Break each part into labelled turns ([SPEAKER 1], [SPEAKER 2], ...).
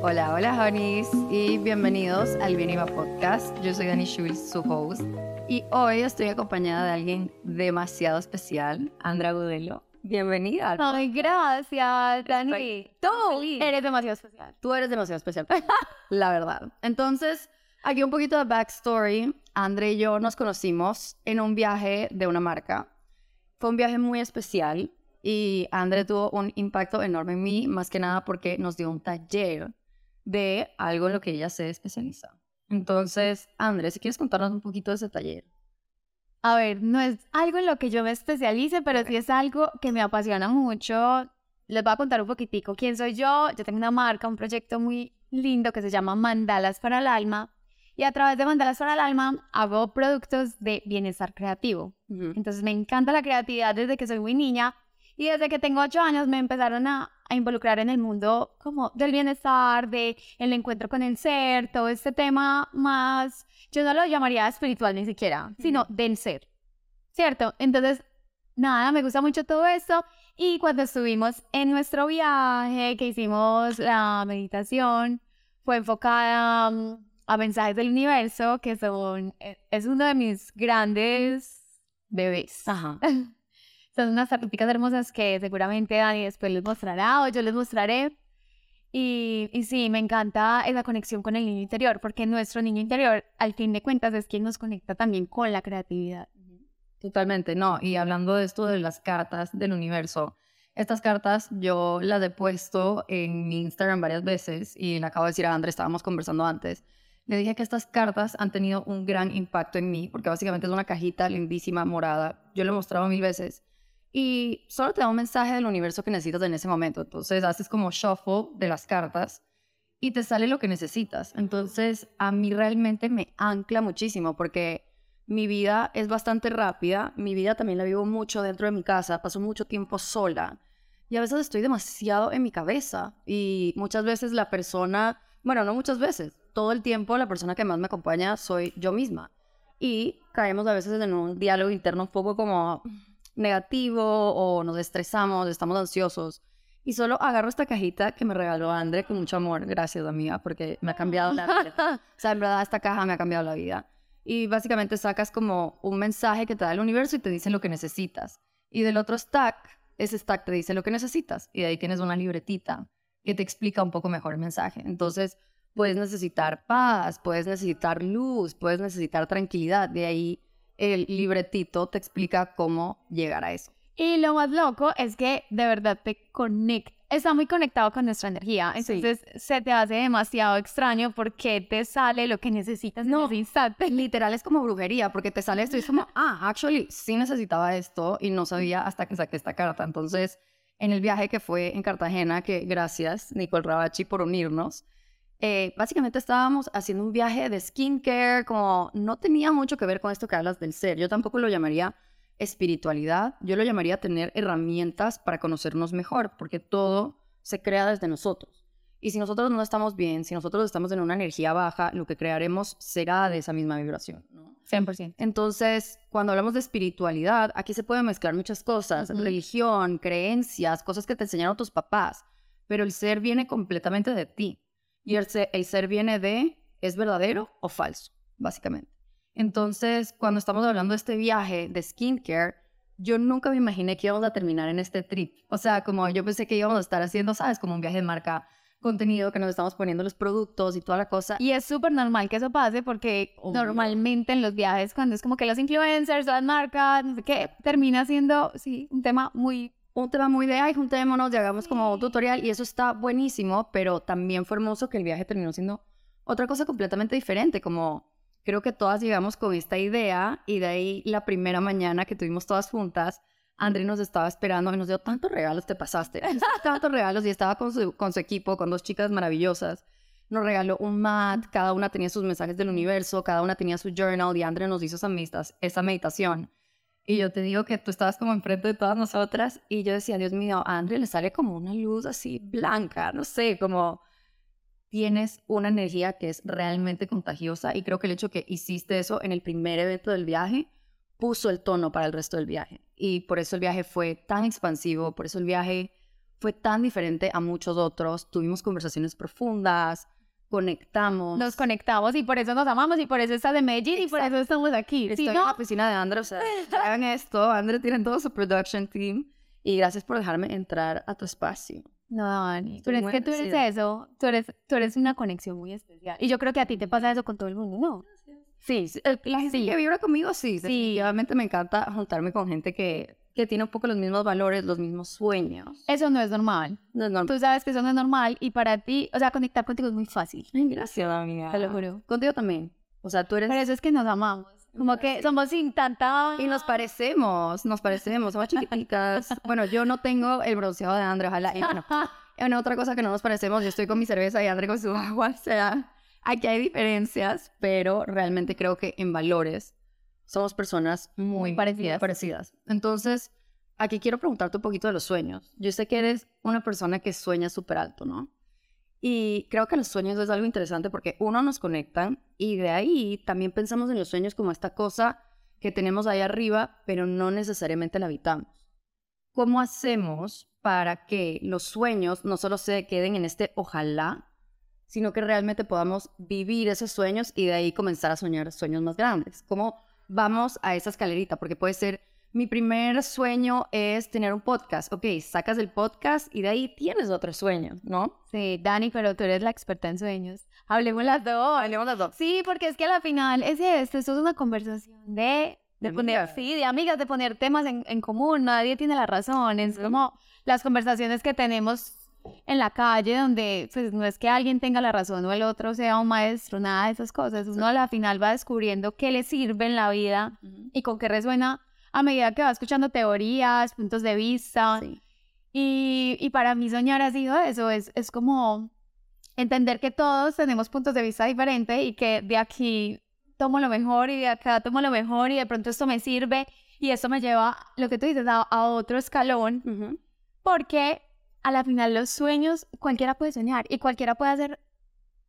[SPEAKER 1] Hola, hola, honeys, y bienvenidos al Bien Iba Podcast. Yo soy Dani Schulz, su host, y hoy estoy acompañada de alguien demasiado especial, Andra Gudelo. Bienvenida.
[SPEAKER 2] Ay, gracias, Dani.
[SPEAKER 1] Tú
[SPEAKER 2] Eres demasiado especial.
[SPEAKER 1] Tú eres demasiado especial, la verdad. Entonces, aquí un poquito de backstory. André y yo nos conocimos en un viaje de una marca. Fue un viaje muy especial y André tuvo un impacto enorme en mí, más que nada porque nos dio un taller de algo en lo que ella se especializa. Entonces, André, si quieres contarnos un poquito de ese taller.
[SPEAKER 2] A ver, no es algo en lo que yo me especialice, pero sí es algo que me apasiona mucho. Les voy a contar un poquitico quién soy yo. Yo tengo una marca, un proyecto muy lindo que se llama Mandalas para el Alma. Y a través de Mandalas para el Alma hago productos de bienestar creativo. Entonces me encanta la creatividad desde que soy muy niña. Y desde que tengo ocho años me empezaron a, a, involucrar en el mundo como del bienestar, de el encuentro con el ser, todo este tema más, yo no lo llamaría espiritual ni siquiera, sino del ser, ¿cierto? Entonces, nada, me gusta mucho todo esto. Y cuando estuvimos en nuestro viaje, que hicimos la meditación, fue enfocada um, a mensajes del universo, que son, e, es uno de mis grandes bebés.
[SPEAKER 1] Ajá.
[SPEAKER 2] Son unas artísticas hermosas que seguramente Dani después les mostrará o yo les mostraré. Y, y, sí, me encanta esa conexión con el niño interior, porque nuestro niño interior, al fin de cuentas, es quien nos conecta también con la creatividad.
[SPEAKER 1] Totalmente, no. Y hablando de esto de las cartas del universo, estas cartas yo las he puesto en mi Instagram varias veces y le acabo de decir a Andrés, estábamos conversando antes, le dije que estas cartas han tenido un gran impacto en mí, porque básicamente es una cajita lindísima, morada. Yo lo he mostrado mil veces y solo te da un mensaje del universo que necesitas en ese momento. Entonces haces como shuffle de las cartas y te sale lo que necesitas. Entonces a mí realmente me ancla muchísimo porque mi vida es bastante rápida, mi vida también la vivo mucho dentro de mi casa, paso mucho tiempo sola y a veces estoy demasiado en mi cabeza y muchas veces la persona, bueno, no muchas veces, todo el tiempo la persona que más me acompaña soy yo misma y caemos a veces en un diálogo interno un poco como negativo o nos estresamos, estamos ansiosos. Y solo agarro esta cajita que me regaló André con mucho amor. Gracias, amiga, porque me ha cambiado la vida. o sea, en verdad, esta caja me ha cambiado la vida. Y básicamente sacas como un mensaje que te da el universo y te dice lo que necesitas. Y del otro stack, ese stack te dice lo que necesitas. Y de ahí tienes una libretita que te explica un poco mejor el mensaje. Entonces, puedes necesitar paz, puedes necesitar luz, puedes necesitar tranquilidad. De ahí el libretito te explica cómo llegar a eso.
[SPEAKER 2] Y lo más loco es que de verdad te conecta, está muy conectado con nuestra energía. Entonces se te hace demasiado extraño porque te sale lo que necesitas
[SPEAKER 1] no,
[SPEAKER 2] en ese instante.
[SPEAKER 1] Literal es como brujería porque te sale esto y es como, ah, actually sí necesitaba esto y no sabía hasta que saqué esta carta. Entonces, en el viaje que fue en Cartagena, que gracias Nicole Rabachi por unirnos, eh, básicamente estábamos haciendo un viaje de skincare, como no tenía mucho que ver con esto que hablas del ser. Yo tampoco lo llamaría espiritualidad, yo lo llamaría tener herramientas para conocernos mejor, porque todo se crea desde nosotros. Y si nosotros no estamos bien, si nosotros estamos en una energía baja, lo que crearemos será de esa misma vibración, ¿no?
[SPEAKER 2] 100%.
[SPEAKER 1] Entonces, cuando hablamos de espiritualidad, aquí se pueden mezclar muchas cosas,
[SPEAKER 2] Uh -huh.
[SPEAKER 1] religión, creencias, cosas que te enseñaron tus papás, pero el ser viene completamente de ti. Y el ser, el ser viene de, ¿es verdadero o falso? Básicamente. Entonces, cuando estamos hablando de este viaje de skincare, yo nunca me imaginé que íbamos a terminar en este trip. O sea, como yo pensé que íbamos a estar haciendo, ¿sabes? Como un viaje de marca, contenido, que nos estamos poniendo los productos y toda la cosa.
[SPEAKER 2] Y es súper normal que eso pase porque
[SPEAKER 1] Obvio.
[SPEAKER 2] normalmente en los viajes, cuando es como que los influencers, las marcas, no sé qué, termina siendo, sí, un tema muy
[SPEAKER 1] un tema muy de, ay, juntémonos y hagamos como un tutorial y eso está buenísimo, pero también fue hermoso que el viaje terminó siendo otra cosa completamente diferente, como creo que todas llegamos con esta idea y de ahí la primera mañana que tuvimos todas juntas, André nos estaba esperando y nos dio tantos regalos, te pasaste, tantos regalos y estaba con su, con su equipo, con dos chicas maravillosas. Nos regaló un mat, cada una tenía sus mensajes del universo, cada una tenía su journal y André nos hizo esa meditación. Y yo te digo que tú estabas como enfrente de todas nosotras y yo decía, Dios mío, a André le sale como una luz así blanca, no sé, como tienes una energía que es realmente contagiosa y creo que el hecho que hiciste eso en el primer evento del viaje puso el tono para el resto del viaje. Y por eso el viaje fue tan expansivo, por eso el viaje fue tan diferente a muchos otros. Tuvimos conversaciones profundas, conectamos.
[SPEAKER 2] Nos conectamos y por eso nos amamos y por eso estás de Medellín y por eso estamos aquí.
[SPEAKER 1] Estoy
[SPEAKER 2] ¿Sí,
[SPEAKER 1] en
[SPEAKER 2] no?
[SPEAKER 1] la oficina de André, o sea, hagan esto. André tiene todo su production team. Y gracias por dejarme entrar a tu espacio.
[SPEAKER 2] No, Dani, pero es que tú eres eso, tú eres, tú eres una conexión muy especial. Y yo creo que a ti te pasa eso con todo el mundo, ¿no?
[SPEAKER 1] Sí, sí, el- la gente
[SPEAKER 2] Sí.
[SPEAKER 1] que vibra conmigo, sí.
[SPEAKER 2] Sí.
[SPEAKER 1] Definitivamente me encanta juntarme con gente que, que tiene un poco los mismos valores, los mismos sueños.
[SPEAKER 2] Eso no es normal.
[SPEAKER 1] No es normal.
[SPEAKER 2] Tú sabes que eso no es normal y para ti, o sea, conectar contigo es muy fácil.
[SPEAKER 1] Ay, gracias, amiga.
[SPEAKER 2] Te lo juro.
[SPEAKER 1] Contigo también. O sea, tú eres...
[SPEAKER 2] Por eso es que nos amamos. Como que somos sin tanta...
[SPEAKER 1] Y nos parecemos, nos parecemos, somos chiquiticas. bueno, yo no tengo el bronceado de André, ojalá. Y bueno, en otra cosa que no nos parecemos, yo estoy con mi cerveza y André con su agua. O sea, aquí hay diferencias, pero realmente creo que en valores somos personas muy
[SPEAKER 2] Parecidas.
[SPEAKER 1] parecidas. Entonces, aquí quiero preguntarte un poquito de los sueños. Yo sé que eres una persona que sueña súper alto, ¿no? Y creo que los sueños es algo interesante porque uno nos conectan y de ahí también pensamos en los sueños como esta cosa que tenemos ahí arriba, pero no necesariamente la habitamos. ¿Cómo hacemos para que los sueños no solo se queden en este ojalá, sino que realmente podamos vivir esos sueños y de ahí comenzar a soñar sueños más grandes? ¿Cómo vamos a esa escalerita? Porque puede ser, mi primer sueño es tener un podcast. Ok, sacas el podcast y de ahí tienes otro sueño, ¿no?
[SPEAKER 2] Sí, Dani, pero tú eres la experta en sueños. Hablemos las dos.
[SPEAKER 1] Hablemos las dos.
[SPEAKER 2] Sí, porque es que al final es esto, esto es una conversación de, de
[SPEAKER 1] De
[SPEAKER 2] poner,
[SPEAKER 1] amigas.
[SPEAKER 2] sí, de amigas, de poner temas en, en común, nadie tiene la razón, es como las conversaciones que tenemos en la calle donde pues no es que alguien tenga la razón o el otro sea un maestro, nada de esas cosas, uno a la final va descubriendo qué le sirve en la vida y con qué resuena a medida que va escuchando teorías, puntos de vista,
[SPEAKER 1] Sí.
[SPEAKER 2] y, y para mí soñar ha sido eso, es, es como entender que todos tenemos puntos de vista diferentes y que de aquí tomo lo mejor y de acá tomo lo mejor y de pronto esto me sirve y esto me lleva, lo que tú dices, a, a otro escalón,
[SPEAKER 1] Ujú.
[SPEAKER 2] porque a la final los sueños cualquiera puede soñar y cualquiera puede hacer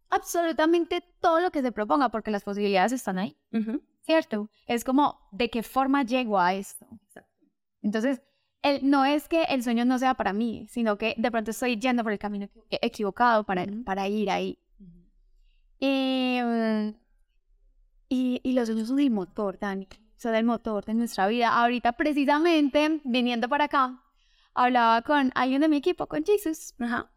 [SPEAKER 2] absolutamente todo lo que se proponga porque las posibilidades están ahí.
[SPEAKER 1] Ujú.
[SPEAKER 2] ¿cierto? Es como, ¿de qué forma llego a esto? Entonces, el, no es que el sueño no sea para mí, sino que de pronto estoy yendo por el camino equi- equivocado para, para ir ahí. Y, mm, y, y los sueños son el motor, Dani. Son el motor de nuestra vida. Ahorita, precisamente, viniendo para acá, hablaba con alguien de mi equipo, con Jesus.
[SPEAKER 1] Ajá.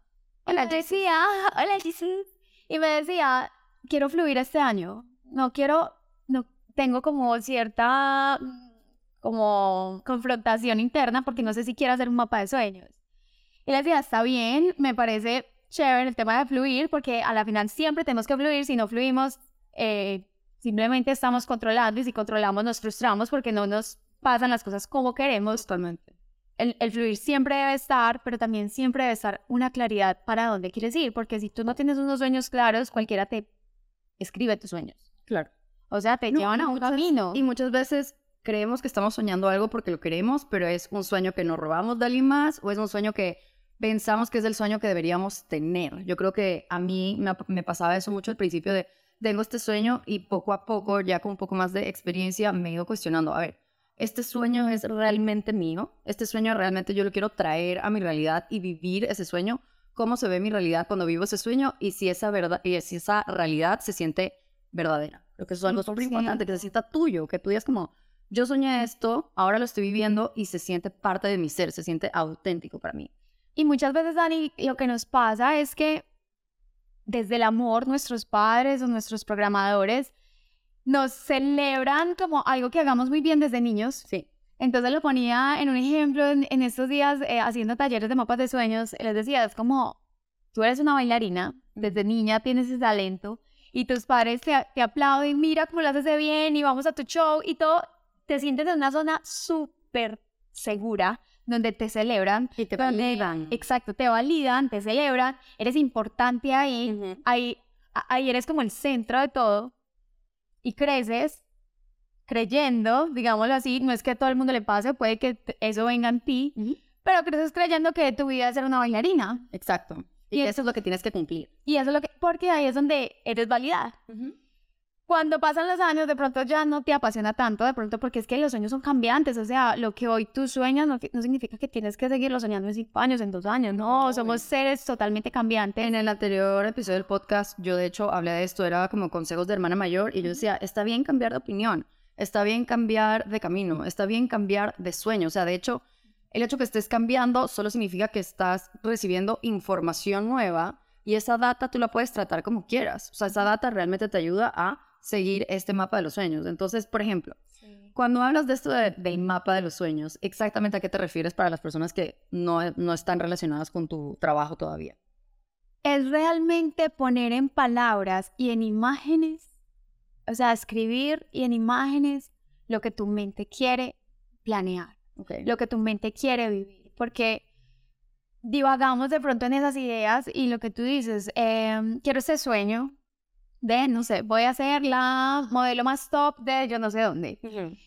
[SPEAKER 2] Me decía, hola Jesus. Y me decía, quiero fluir este año. No quiero, no tengo como cierta mm, como confrontación interna porque no sé si quiero hacer un mapa de sueños. Y le decía, está bien, me parece chévere el tema de fluir porque a la final siempre tenemos que fluir. Si no fluimos, eh, simplemente estamos controlando y si controlamos nos frustramos porque no nos pasan las cosas como queremos
[SPEAKER 1] Totalmente.
[SPEAKER 2] El, el fluir siempre debe estar, pero también siempre debe estar una claridad para dónde quieres ir, porque si tú no tienes unos sueños claros, cualquiera te escribe tus sueños.
[SPEAKER 1] Claro.
[SPEAKER 2] O sea, te
[SPEAKER 1] No,
[SPEAKER 2] llevan a un
[SPEAKER 1] muchas-
[SPEAKER 2] camino.
[SPEAKER 1] Y muchas veces creemos que estamos soñando algo porque lo queremos, pero es un sueño que nos robamos de alguien más o es un sueño que pensamos que es el sueño que deberíamos tener. Yo creo que a mí me, me pasaba eso mucho al principio de tengo este sueño y poco a poco, ya con un poco más de experiencia, me he ido cuestionando, a ver, ¿este sueño es realmente mío? ¿Este sueño realmente yo lo quiero traer a mi realidad y vivir ese sueño? ¿Cómo se ve mi realidad cuando vivo ese sueño? Y si esa, verdad, y si esa realidad se siente verdadera. Creo que es algo súper importante, que se sienta tuyo, que tú digas como, yo soñé esto, ahora lo estoy viviendo y se siente parte de mi ser, se siente auténtico para mí.
[SPEAKER 2] Y muchas veces, Dani, lo que nos pasa es que desde el amor, nuestros padres o nuestros programadores nos celebran como algo que hagamos muy bien desde niños.
[SPEAKER 1] Sí.
[SPEAKER 2] Entonces lo ponía en un ejemplo en, en estos días eh, haciendo talleres de mapas de sueños. Les decía, es como, tú eres una bailarina, desde niña tienes ese talento y tus padres te, te aplauden, mira cómo lo haces de bien y vamos a tu show y todo, te sientes en una zona súper segura donde te celebran.
[SPEAKER 1] Y te
[SPEAKER 2] donde-
[SPEAKER 1] validan.
[SPEAKER 2] Exacto, te validan, te celebran, eres importante ahí, ahí, ahí eres como el centro de todo y creces creyendo, digámoslo así, no es que a todo el mundo le pase, puede que eso venga en ti,
[SPEAKER 1] Ujú.
[SPEAKER 2] pero creces creyendo que tu vida es ser una bailarina.
[SPEAKER 1] Exacto. Y,
[SPEAKER 2] Y
[SPEAKER 1] eso es lo que tienes que cumplir.
[SPEAKER 2] Y eso es lo que, porque ahí es donde eres validada. Cuando pasan los años, de pronto ya no te apasiona tanto, de pronto porque es que los sueños son cambiantes, o sea, lo que hoy tú sueñas no, no significa que tienes que seguirlo soñando en cinco años, en dos años, no,
[SPEAKER 1] No,
[SPEAKER 2] somos seres totalmente cambiantes.
[SPEAKER 1] En el anterior episodio del podcast, yo de hecho hablé de esto, era como consejos de hermana mayor, y yo decía, está bien cambiar de opinión, está bien cambiar de camino, está bien cambiar de sueño. O sea, de hecho, el hecho que estés cambiando solo significa que estás recibiendo información nueva y esa data tú la puedes tratar como quieras. O sea, esa data realmente te ayuda a seguir este mapa de los sueños. Entonces, por ejemplo, cuando hablas de esto de- del mapa de los sueños, exactamente a qué te refieres para las personas que no, no están relacionadas con tu trabajo todavía.
[SPEAKER 2] Es realmente poner en palabras y en imágenes, o sea, escribir y en imágenes lo que tu mente quiere planear.
[SPEAKER 1] Okay.
[SPEAKER 2] lo que tu mente quiere vivir, porque divagamos de pronto en esas ideas y lo que tú dices, em, quiero ese sueño de, no sé, voy a ser la modelo más top de yo no sé dónde.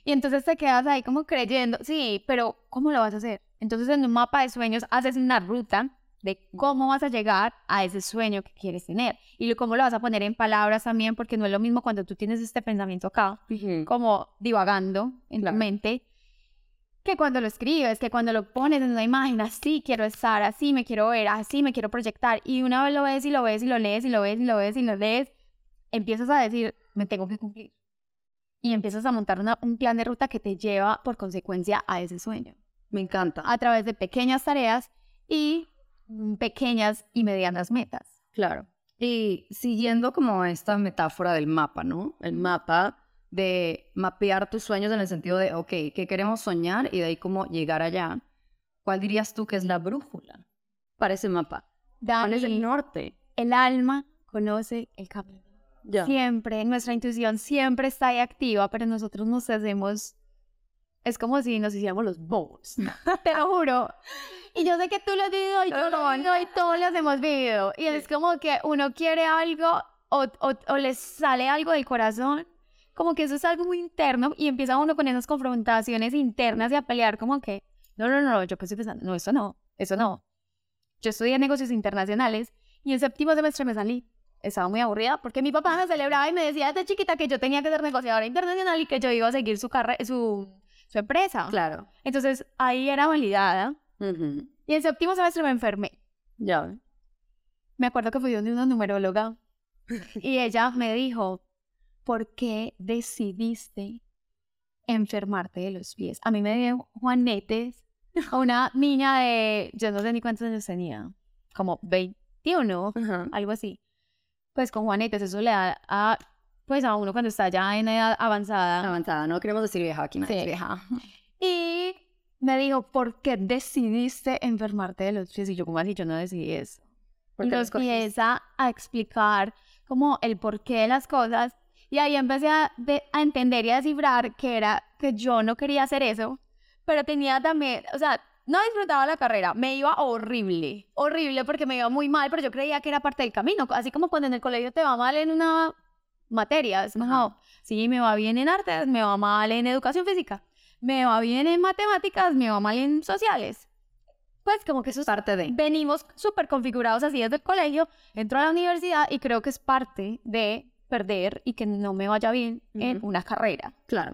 [SPEAKER 2] Y entonces te quedas ahí como creyendo, sí, pero ¿cómo lo vas a hacer? Entonces en un mapa de sueños haces una ruta de cómo vas a llegar a ese sueño que quieres tener y cómo lo vas a poner en palabras también, porque no es lo mismo cuando tú tienes este pensamiento acá, como divagando en
[SPEAKER 1] Claro.
[SPEAKER 2] tu mente, que cuando lo escribes, que cuando lo pones en una imagen, así quiero estar, así me quiero ver, así me quiero proyectar, y una vez lo ves y lo ves y lo lees y lo ves y lo ves y lo lees, empiezas a decir, me tengo que cumplir. Y empiezas a montar una- un plan de ruta que te lleva por consecuencia a ese sueño,
[SPEAKER 1] Me encanta.
[SPEAKER 2] a través de pequeñas tareas y pequeñas y medianas metas.
[SPEAKER 1] Claro. Y siguiendo como esta metáfora del mapa, ¿no? El mapa de mapear tus sueños en el sentido de, ok, ¿qué queremos soñar? Y de ahí cómo llegar allá. ¿Cuál dirías tú que es la brújula para ese mapa? ¿Cuál es el
[SPEAKER 2] Dani,
[SPEAKER 1] norte?
[SPEAKER 2] el alma conoce el camino.
[SPEAKER 1] Ya.
[SPEAKER 2] Siempre, nuestra intuición siempre está ahí activa, pero nosotros nos hacemos, es como si nos hiciéramos los bobos, te lo juro. Y yo sé que tú lo has vivido y yo lo vivido y todos los hemos vivido. Y es como que uno quiere algo o, o, o le sale algo del corazón, como que eso es algo muy interno y empieza uno con esas confrontaciones internas y a pelear como que, no, no, no, yo que estoy pensando, no, eso no, eso no. Yo estudié negocios internacionales y en séptimo semestre me salí estaba muy aburrida porque mi papá me celebraba y me decía desde chiquita que yo tenía que ser negociadora internacional y que yo iba a seguir su su, su empresa.
[SPEAKER 1] Claro.
[SPEAKER 2] Entonces ahí era validada
[SPEAKER 1] Ujú.
[SPEAKER 2] y en séptimo semestre me enfermé.
[SPEAKER 1] Ya.
[SPEAKER 2] Me acuerdo que fui donde una numeróloga y ella me dijo, ¿por qué decidiste enfermarte de los pies? A mí me dio juanetes a una niña de, yo no sé ni cuántos años tenía, como 21,
[SPEAKER 1] Ajá.
[SPEAKER 2] algo así. Pues con juanetes, eso le da a, pues a uno cuando está ya en edad avanzada.
[SPEAKER 1] Avanzada, no queremos decir vieja aquí, es
[SPEAKER 2] Sí.
[SPEAKER 1] vieja.
[SPEAKER 2] Y me dijo, ¿por qué decidiste enfermarte de los pies? Y yo, como así? Yo no decidí eso.
[SPEAKER 1] ¿Por
[SPEAKER 2] Y nos empieza a explicar como el porqué de las cosas. Y ahí empecé a, de- a entender y a descifrar que era que yo no quería hacer eso, pero tenía también, o sea, no disfrutaba la carrera, me iba horrible, horrible porque me iba muy mal, pero yo creía que era parte del camino, así como cuando en el colegio te va mal en una materia, es como, sí, me va bien en artes, me va mal en educación física, me va bien en matemáticas, me va mal en sociales. Pues como que eso es
[SPEAKER 1] Parte de.
[SPEAKER 2] venimos súper configurados así desde el colegio, entro a la universidad y creo que es parte de perder y que no me vaya bien en una carrera.
[SPEAKER 1] Claro.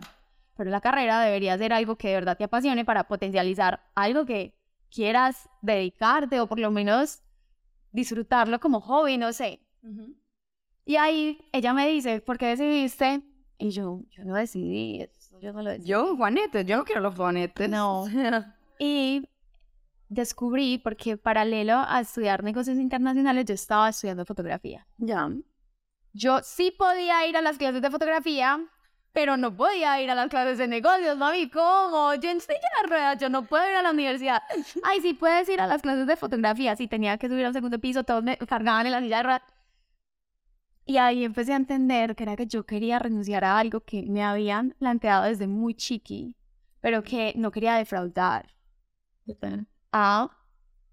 [SPEAKER 2] Pero la carrera debería ser algo que de verdad te apasione para potencializar algo que quieras dedicarte o por lo menos disfrutarlo como hobby, no sé. Y ahí ella me dice, ¿por qué decidiste? Y yo, yo no decidí, eso yo no lo decidí.
[SPEAKER 1] Yo, Juanetes, yo no quiero los Juanetes.
[SPEAKER 2] No. Y descubrí, porque paralelo a estudiar negocios internacionales, yo estaba estudiando fotografía.
[SPEAKER 1] ya.
[SPEAKER 2] Yo sí podía ir a las clases de fotografía, pero no podía ir a las clases de negocios, mami. ¿Cómo? Yo en silla de ruedas, yo no puedo ir a la universidad. Ay, sí puedes ir a las clases de fotografía. Sí, tenía que subir al segundo piso, todos me cargaban en la silla de ruedas. Y ahí empecé a entender que era que yo quería renunciar a algo que me habían planteado desde muy chiqui, pero que no quería defraudar a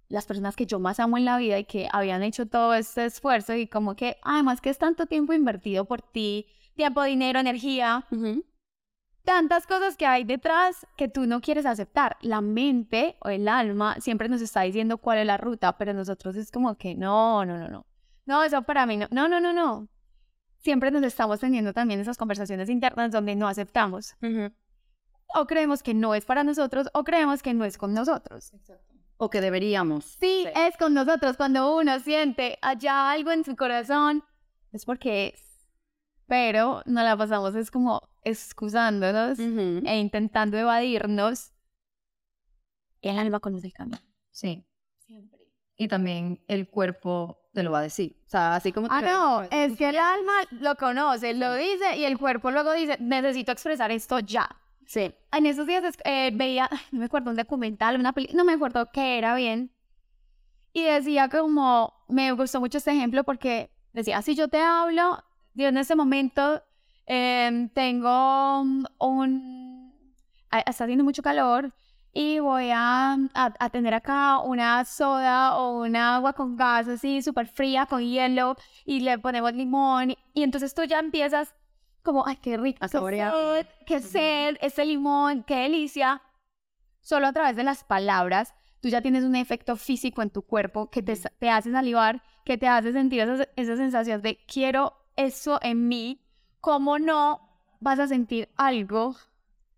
[SPEAKER 2] las personas que yo más amo en la vida y que habían hecho todo este esfuerzo y como que además que es tanto tiempo invertido por ti, tiempo, dinero, energía,
[SPEAKER 1] Ujú.
[SPEAKER 2] tantas cosas que hay detrás que tú no quieres aceptar. La mente o el alma siempre nos está diciendo cuál es la ruta, pero nosotros es como que no, no, no, no. No, eso para mí no. No, no, no, no. siempre nos estamos teniendo también esas conversaciones internas donde no aceptamos. O creemos que no es para nosotros o creemos que no es con nosotros.
[SPEAKER 1] O que deberíamos.
[SPEAKER 2] Sí, es con nosotros. Cuando uno siente allá algo en su corazón, es porque es. Pero no la pasamos, es como excusándonos e intentando evadirnos. El alma conoce el camino.
[SPEAKER 1] Sí. Siempre. Y también el cuerpo te lo va a decir. O sea, así como...
[SPEAKER 2] Ah, no, es que el alma lo conoce, lo dice y el cuerpo luego dice, necesito expresar esto ya.
[SPEAKER 1] Sí.
[SPEAKER 2] En esos días eh, veía, no me acuerdo, un documental, una película, no me acuerdo qué era bien. Y decía como, me gustó mucho este ejemplo porque decía, si yo te hablo, yo en ese momento em, tengo un, está haciendo mucho calor y voy a, a, tener acá una soda o un agua con gas así súper fría con hielo y le ponemos limón y, entonces tú ya empiezas como, ay, qué rico, qué qué sed, ese limón, qué delicia. Solo a través de las palabras tú ya tienes un efecto físico en tu cuerpo que te, te hace salivar, que te hace sentir esa, esa sensación de quiero eso en mí. ¿Cómo no vas a sentir algo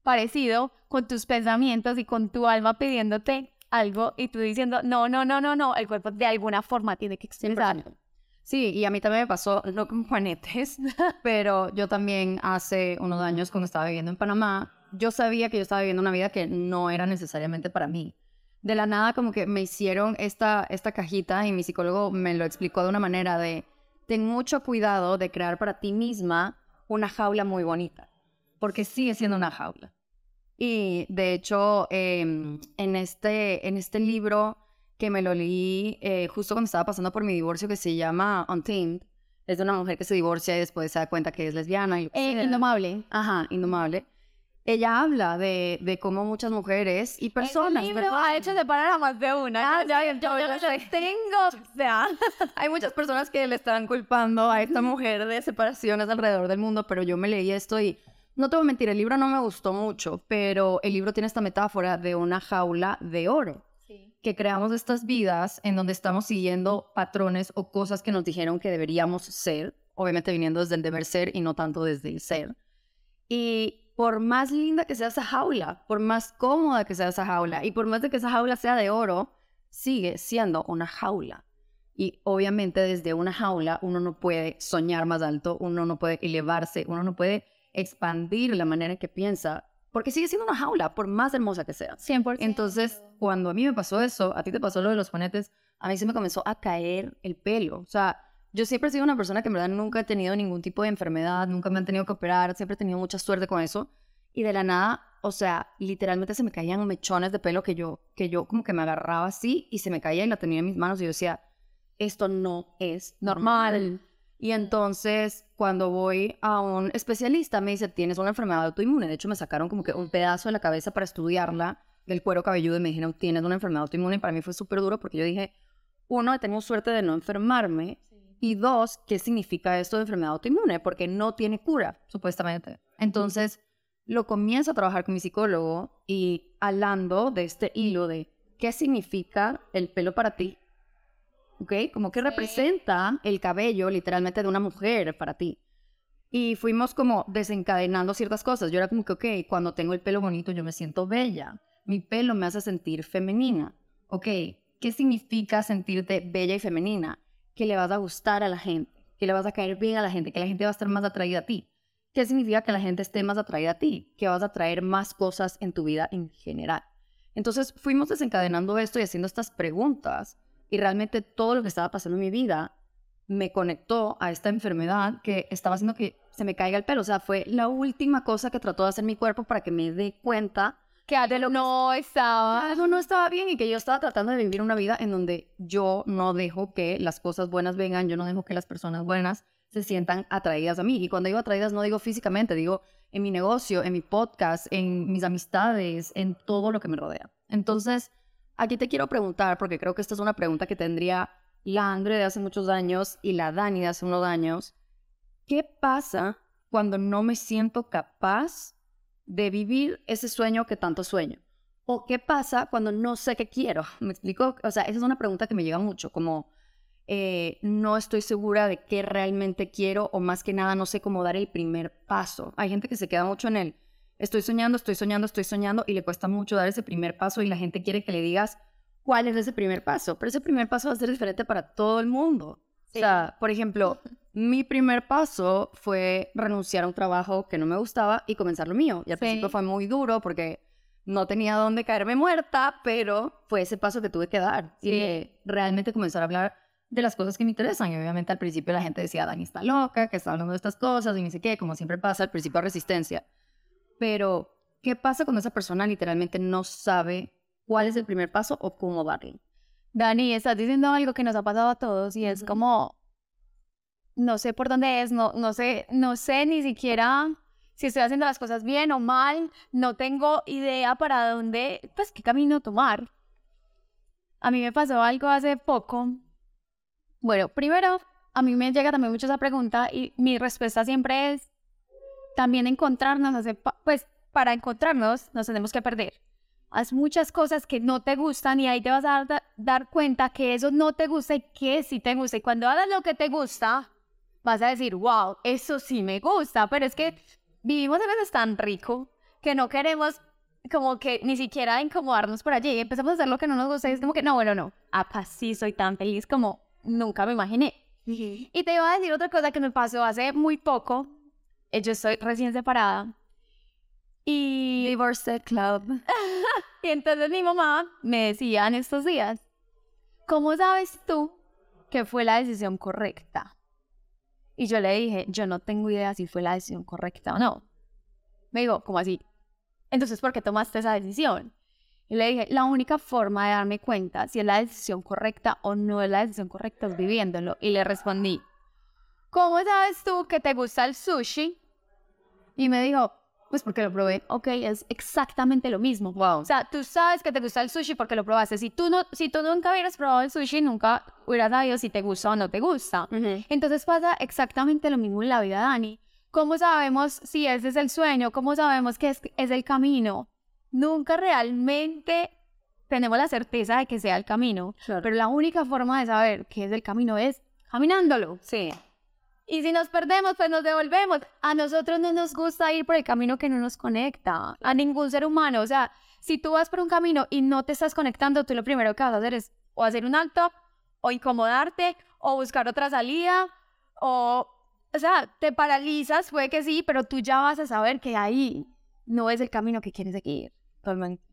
[SPEAKER 2] parecido con tus pensamientos y con tu alma pidiéndote algo y tú diciendo, no, no, no, no, no, el cuerpo de alguna forma tiene que expresarlo.
[SPEAKER 1] Sí, y a mí también me pasó, no con Juanetes, pero yo también hace unos años cuando estaba viviendo en Panamá, yo sabía que yo estaba viviendo una vida que no era necesariamente para mí. De la nada como que me hicieron esta, esta cajita y mi psicólogo me lo explicó de una manera de, ten mucho cuidado de crear para ti misma una jaula muy bonita, porque sigue siendo una jaula. Y de hecho, em, en, este, en este libro que me lo leí eh, justo cuando estaba pasando por mi divorcio, que se llama Untamed, es de una mujer que se divorcia y después se da cuenta que es lesbiana. Y
[SPEAKER 2] eh, indomable.
[SPEAKER 1] Ajá, indomable. Ella habla de, de cómo muchas mujeres y personas.
[SPEAKER 2] El libro ha hecho separar a más de una.
[SPEAKER 1] Ah, ya, yo, yo, tengo. O sea, hay muchas personas que le están culpando a esta mujer de separaciones alrededor del mundo, pero yo me leí esto y no te voy a mentir, el libro no me gustó mucho, pero el libro tiene esta metáfora de una jaula de oro. Que creamos estas vidas en donde estamos siguiendo patrones o cosas que nos dijeron que deberíamos ser, obviamente viniendo desde el deber ser y no tanto desde el ser. Y por más linda que sea esa jaula, por más cómoda que sea esa jaula y por más de que esa jaula sea de oro, sigue siendo una jaula. Y obviamente desde una jaula uno no puede soñar más alto, uno no puede elevarse, uno no puede expandir la manera en que piensa, porque sigue siendo una jaula, por más hermosa que sea.
[SPEAKER 2] 100%.
[SPEAKER 1] Entonces, cuando a mí me pasó eso, a ti te pasó lo de los juanetes, a mí se me comenzó a caer el pelo. O sea, yo siempre he sido una persona que en verdad nunca he tenido ningún tipo de enfermedad, nunca me han tenido que operar, siempre he tenido mucha suerte con eso. Y de la nada, o sea, literalmente se me caían mechones de pelo que yo, que yo como que me agarraba así y se me caía y la tenía en mis manos y yo decía, esto no es normal. Y entonces, cuando voy a un especialista, me dice, tienes una enfermedad autoinmune. De hecho, me sacaron como que un pedazo de la cabeza para estudiarla del cuero cabelludo y me dijeron, tienes una enfermedad autoinmune. Y para mí fue súper duro porque yo dije, uno, he tenido suerte de no enfermarme. Y dos, ¿qué significa esto de enfermedad autoinmune? Porque no tiene cura, supuestamente. Entonces, lo comienzo a trabajar con mi psicólogo y hablando de este hilo de qué significa el pelo para ti ¿ok? Como que representa el cabello literalmente de una mujer para ti. Y fuimos como desencadenando ciertas cosas. Yo era como que, ok, cuando tengo el pelo bonito yo me siento bella. Mi pelo me hace sentir femenina. Ok, ¿qué significa sentirte bella y femenina? Que le vas a gustar a la gente, que le vas a caer bien a la gente, que la gente va a estar más atraída a ti. ¿Qué significa que la gente esté más atraída a ti? Que vas a traer más cosas en tu vida en general. Entonces fuimos desencadenando esto y haciendo estas preguntas y realmente todo lo que estaba pasando en mi vida me conectó a esta enfermedad que estaba haciendo que se me caiga el pelo. O sea, fue la última cosa que trató de hacer mi cuerpo para que me dé cuenta
[SPEAKER 2] que algo no estaba
[SPEAKER 1] algo no estaba bien y que yo estaba tratando de vivir una vida en donde yo no dejo que las cosas buenas vengan, yo no dejo que las personas buenas se sientan atraídas a mí. Y cuando digo atraídas no digo físicamente, digo en mi negocio, en mi podcast, en mis amistades, en todo lo que me rodea. Entonces, Aquí te quiero preguntar, porque creo que esta es una pregunta que tendría la Andre de hace muchos años y la Dani de hace unos años. ¿Qué pasa cuando no me siento capaz de vivir ese sueño que tanto sueño? ¿O qué pasa cuando no sé qué quiero? ¿Me explico? O sea, esa es una pregunta que me llega mucho, como eh, no estoy segura de qué realmente quiero o más que nada no sé cómo dar el primer paso. Hay gente que se queda mucho en el, estoy soñando, estoy soñando, estoy soñando y le cuesta mucho dar ese primer paso y la gente quiere que le digas cuál es ese primer paso, pero ese primer paso va a ser diferente para todo el mundo. O sea, por ejemplo, mi primer paso fue renunciar a un trabajo que no me gustaba y comenzar lo mío. Y al principio fue muy duro porque no tenía dónde caerme muerta, pero fue ese paso que tuve que dar y realmente comenzar a hablar de las cosas que me interesan. Y obviamente al principio la gente decía, Dani está loca, que está hablando de estas cosas y ni sé qué, como siempre pasa, al principio de resistencia. Pero, ¿qué pasa cuando esa persona literalmente no sabe cuál es el primer paso o cómo darle?
[SPEAKER 2] Dani, estás diciendo algo que nos ha pasado a todos y es como, no sé por dónde es, no, no sé, no sé ni siquiera si estoy haciendo las cosas bien o mal, no tengo idea para dónde, pues qué camino tomar. A mí me pasó algo hace poco bueno, primero, a mí me llega también mucho esa pregunta y mi respuesta siempre es también encontrarnos, pues para encontrarnos nos tenemos que perder. Haz muchas cosas que no te gustan y ahí te vas a dar, dar cuenta que eso no te gusta y que sí te gusta. Y cuando hagas lo que te gusta, vas a decir, wow, eso sí me gusta, pero es que vivimos en veces tan rico que no queremos como que ni siquiera incomodarnos por allí empezamos a hacer lo que no nos gusta y es como que no, bueno, no, apa, sí soy tan feliz como nunca me imaginé. Y te iba a decir otra cosa que me pasó hace muy poco. Eh, yo estoy recién separada. Y...
[SPEAKER 1] Divorce Club.
[SPEAKER 2] y entonces mi mamá me decía en estos días, ¿cómo sabes tú que fue la decisión correcta? Y yo le dije, yo no tengo idea si fue la decisión correcta o no. Me dijo, ¿cómo así? Entonces, ¿por qué tomaste esa decisión? Y le dije, la única forma de darme cuenta si es la decisión correcta o no es la decisión correcta es viviéndolo. Y le respondí, ¿cómo sabes tú que te gusta el sushi? Y me dijo, pues porque lo probé. Ok, es exactamente lo mismo. Wow. O sea, tú sabes que te gusta el sushi porque lo probaste. Si tú, no, si tú nunca hubieras probado el sushi, nunca hubieras sabido si te gusta o no te gusta. Entonces pasa exactamente lo mismo en la vida, Dani. ¿Cómo sabemos si ese es el sueño? ¿Cómo sabemos que es, es el camino? nunca realmente tenemos la certeza de que sea el camino, pero la única forma de saber qué es el camino es caminándolo.
[SPEAKER 1] Sí.
[SPEAKER 2] Y si nos perdemos, pues nos devolvemos. A nosotros no nos gusta ir por el camino que no nos conecta, a ningún ser humano. O sea, si tú vas por un camino y no te estás conectando, tú lo primero que vas a hacer es o hacer un alto, o incomodarte, o buscar otra salida, o, o sea, te paralizas, puede que sí, pero tú ya vas a saber que ahí no es el camino que quieres seguir.
[SPEAKER 1] Totalmente.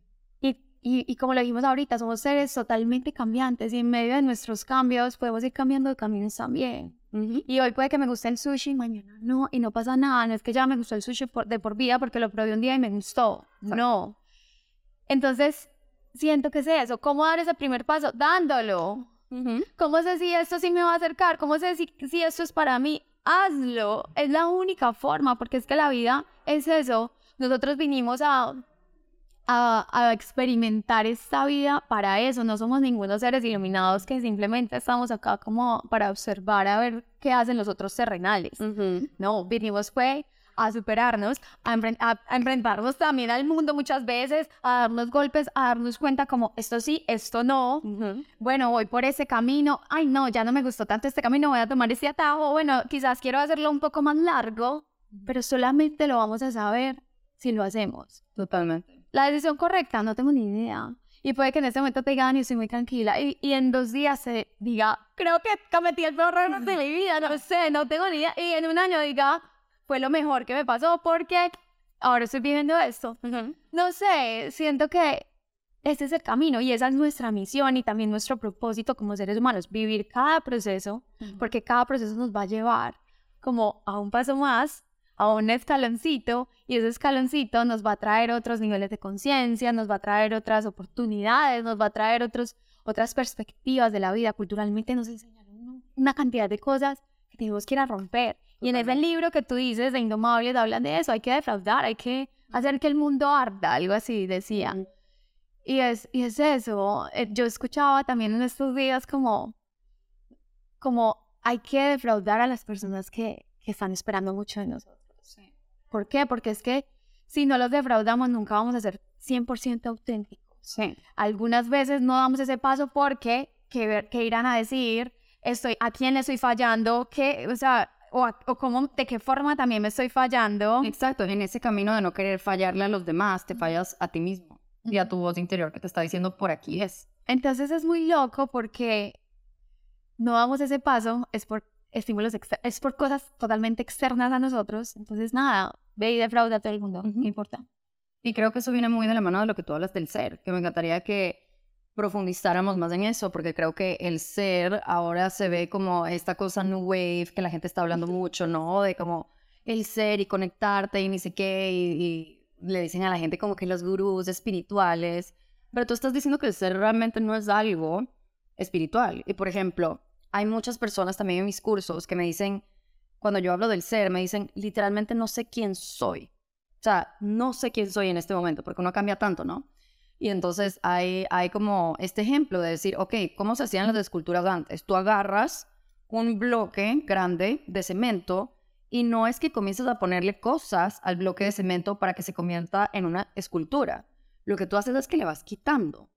[SPEAKER 2] Y, y, como lo dijimos ahorita, somos seres totalmente cambiantes y en medio de nuestros cambios podemos ir cambiando de caminos también. Y hoy puede que me guste el sushi, mañana no, y no pasa nada. No es que ya me gustó el sushi de por vida porque lo probé un día y me gustó. No. Entonces, siento que es eso. ¿Cómo dar ese primer paso? Dándolo. ¿Cómo sé si esto sí me va a acercar? ¿Cómo sé si, si esto es para mí? Hazlo. Es la única forma, porque es que la vida es eso. Nosotros vinimos a a, experimentar esta vida para eso. No somos ningunos seres iluminados que simplemente estamos acá como para observar a ver qué hacen los otros terrenales. No, vinimos fue a superarnos, a, enfrentarnos también al mundo muchas veces, a darnos golpes, a darnos cuenta como esto sí, esto no. Bueno, voy por ese camino. Ay, no, ya no me gustó tanto este camino, voy a tomar este atajo. Bueno, quizás quiero hacerlo un poco más largo, pero solamente lo vamos a saber si lo hacemos.
[SPEAKER 1] Totalmente.
[SPEAKER 2] La decisión correcta, no tengo ni idea. Y puede que en ese momento te digan, y estoy muy tranquila. Y, y, en dos días se diga, creo que cometí el peor error de mi vida, no sé, no tengo ni idea. Y en un año diga, fue lo mejor que me pasó porque ahora estoy viviendo esto. No sé, siento que ese es el camino y esa es nuestra misión y también nuestro propósito como seres humanos, vivir cada proceso, porque cada proceso nos va a llevar como a un paso más a un escaloncito y ese escaloncito nos va a traer otros niveles de conciencia, nos va a traer otras oportunidades, nos va a traer otros, otras perspectivas de la vida. Culturalmente nos enseñaron una cantidad de cosas que tenemos que ir a romper. Y en ese libro que tú dices de Indomables hablan de eso, hay que defraudar, hay que hacer que el mundo arda, algo así decía. Y es, y es eso, eh, yo escuchaba también en estos días como, como hay que defraudar a las personas que, que están esperando mucho de nosotros. ¿Por qué? Porque es que si no los defraudamos nunca vamos a ser 100% auténticos.
[SPEAKER 1] Sí.
[SPEAKER 2] Algunas veces no damos ese paso porque, ¿qué, irán a decir? estoy, a quién le estoy fallando, qué, o sea, o, a- o cómo, de qué forma también me estoy fallando.
[SPEAKER 1] Exacto, en ese camino de no querer fallarle a los demás, te fallas a ti mismo y a tu voz interior que te está diciendo por aquí es.
[SPEAKER 2] Entonces es muy loco porque no damos ese paso, es por estímulos, es por cosas totalmente externas a nosotros. Entonces, nada, ve y defrauda a todo el mundo, no importa.
[SPEAKER 1] Y creo que eso viene muy de la mano de lo que tú hablas del ser, que me encantaría que profundizáramos más en eso, porque creo que el ser ahora se ve como esta cosa new wave que la gente está hablando mucho, ¿no? De como el ser y conectarte y ni sé qué, y, y le dicen a la gente como que los gurús espirituales, pero tú estás diciendo que el ser realmente no es algo espiritual. Y por ejemplo, hay muchas personas también en mis cursos que me dicen, cuando yo hablo del ser, me dicen, literalmente no sé quién soy. O sea, no sé quién soy en este momento, porque uno cambia tanto, ¿no? Y entonces hay, hay como este ejemplo de decir, ok, ¿cómo se hacían las esculturas antes? Tú agarras un bloque grande de cemento y no es que comiences a ponerle cosas al bloque de cemento para que se convierta en una escultura. Lo que tú haces es que le vas quitando.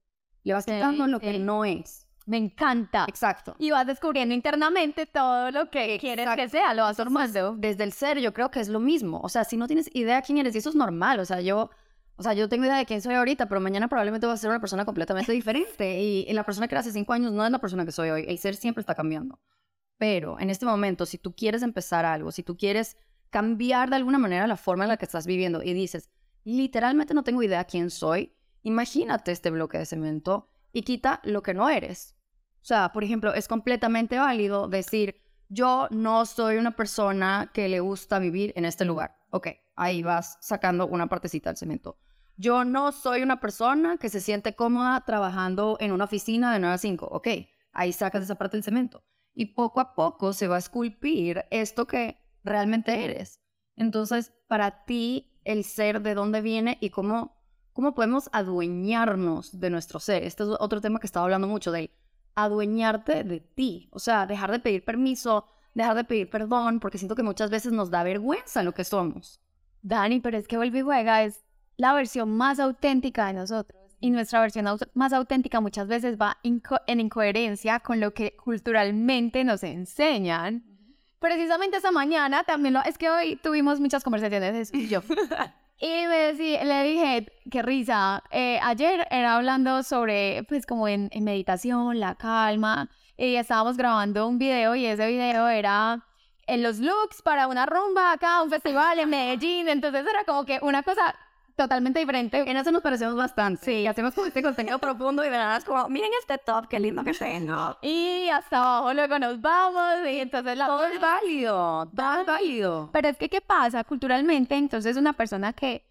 [SPEAKER 1] Le vas quitando lo que no es.
[SPEAKER 2] Me encanta.
[SPEAKER 1] Exacto.
[SPEAKER 2] Y vas descubriendo internamente todo lo que quieres que
[SPEAKER 1] Exacto.
[SPEAKER 2] sea, lo vas formando.
[SPEAKER 1] desde el ser yo creo que es lo mismo. O sea, si no tienes idea quién eres, y eso es normal. O sea, yo, o sea, yo tengo idea de quién soy ahorita, pero mañana probablemente voy a ser una persona completamente diferente. Y, y la persona que era hace cinco años no es la persona que soy hoy. El ser siempre está cambiando. Pero en este momento, si tú quieres empezar algo, si tú quieres cambiar de alguna manera la forma en la que estás viviendo y dices, literalmente no tengo idea quién soy, imagínate este bloque de cemento y quita lo que no eres. O sea, por ejemplo, es completamente válido decir, yo no soy una persona que le gusta vivir en este lugar. Ok, ahí vas sacando una partecita del cemento. Yo no soy una persona que se siente cómoda trabajando en una oficina de 9 a 5. Ok, ahí sacas esa parte del cemento. Y poco a poco se va a esculpir esto que realmente eres. Entonces, para ti, el ser, ¿de dónde viene y cómo, cómo podemos adueñarnos de nuestro ser? Este es otro tema que estaba hablando mucho de adueñarte de ti. O sea, dejar de pedir permiso, dejar de pedir perdón, porque siento que muchas veces nos da vergüenza lo que somos.
[SPEAKER 2] Dani, pero es que Vuelve y Juega es la versión más auténtica de nosotros. Y nuestra versión au- más auténtica muchas veces va inco- en incoherencia con lo que culturalmente nos enseñan. Precisamente esta mañana también lo... Es que hoy tuvimos muchas conversaciones de eso y yo. Y me decí- le dije, qué risa, eh, ayer era hablando sobre, pues como en, en meditación, la calma, y estábamos grabando un video y ese video era en los looks para una rumba acá, un festival en Medellín, entonces era como que una cosa totalmente diferente.
[SPEAKER 1] En eso nos parecemos bastante.
[SPEAKER 2] Sí.
[SPEAKER 1] Hacemos como este contenido profundo y de nada es como, miren este top, qué lindo que tengo.
[SPEAKER 2] Y hasta abajo luego nos vamos y entonces la...
[SPEAKER 1] Todo es válido, todo es válido.
[SPEAKER 2] Pero es que, ¿qué pasa? Culturalmente, entonces una persona que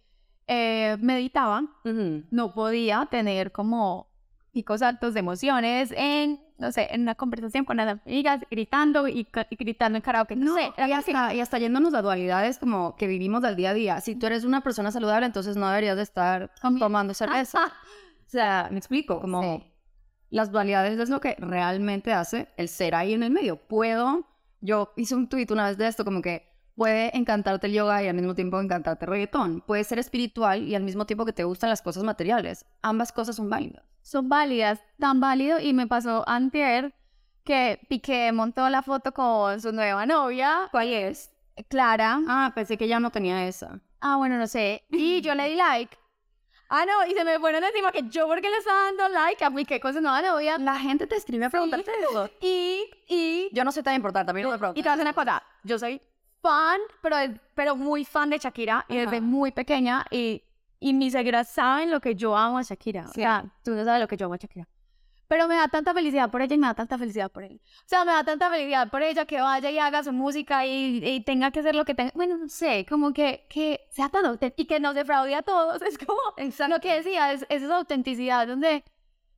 [SPEAKER 2] eh, meditaba no podía tener como picos altos de emociones en, no sé, en una conversación con las amigas, gritando y, y gritando en karaoke. No,
[SPEAKER 1] No,
[SPEAKER 2] sé,
[SPEAKER 1] y hasta, y hasta yéndonos a dualidades como que vivimos del día a día. Si tú eres una persona saludable, entonces no deberías de estar tomando cerveza. O sea, me explico, como
[SPEAKER 2] Sí.
[SPEAKER 1] las dualidades es lo que realmente hace el ser ahí en el medio. Puedo, yo hice un tuit una vez de esto, como que puede encantarte el yoga y al mismo tiempo encantarte el reggaetón. Puede ser espiritual y al mismo tiempo que te gustan las cosas materiales. Ambas cosas son válidas.
[SPEAKER 2] son válidas, tan válido y me pasó antier que Piqué montó la foto con su nueva novia,
[SPEAKER 1] ¿Cuál es?
[SPEAKER 2] Clara.
[SPEAKER 1] Ah, pensé que ya no tenía esa.
[SPEAKER 2] Ah, bueno, no sé. Y yo le di like. Ah, no, y se me fueron encima que yo porque le estaba dando like a Piqué con su nueva novia.
[SPEAKER 1] La gente te escribe a preguntarte eso.
[SPEAKER 2] Y, y,
[SPEAKER 1] Yo no soy tan importante, a mí no me preguntan.
[SPEAKER 2] y te voy a decir una cosa, yo soy fan, pero, pero muy fan de Shakira, y desde muy pequeña, y, y mis seguidoras saben lo que yo amo a Shakira. O
[SPEAKER 1] Sí.
[SPEAKER 2] sea, tú no sabes lo que yo amo a Shakira. Pero me da tanta felicidad por ella y me da tanta felicidad por él. O sea, me da tanta felicidad por ella que vaya y haga su música y, y tenga que hacer lo que tenga. Bueno, no sé, como que, que sea tan auténtico y que nos defraude a todos. Es como lo que decía, es, es esa autenticidad donde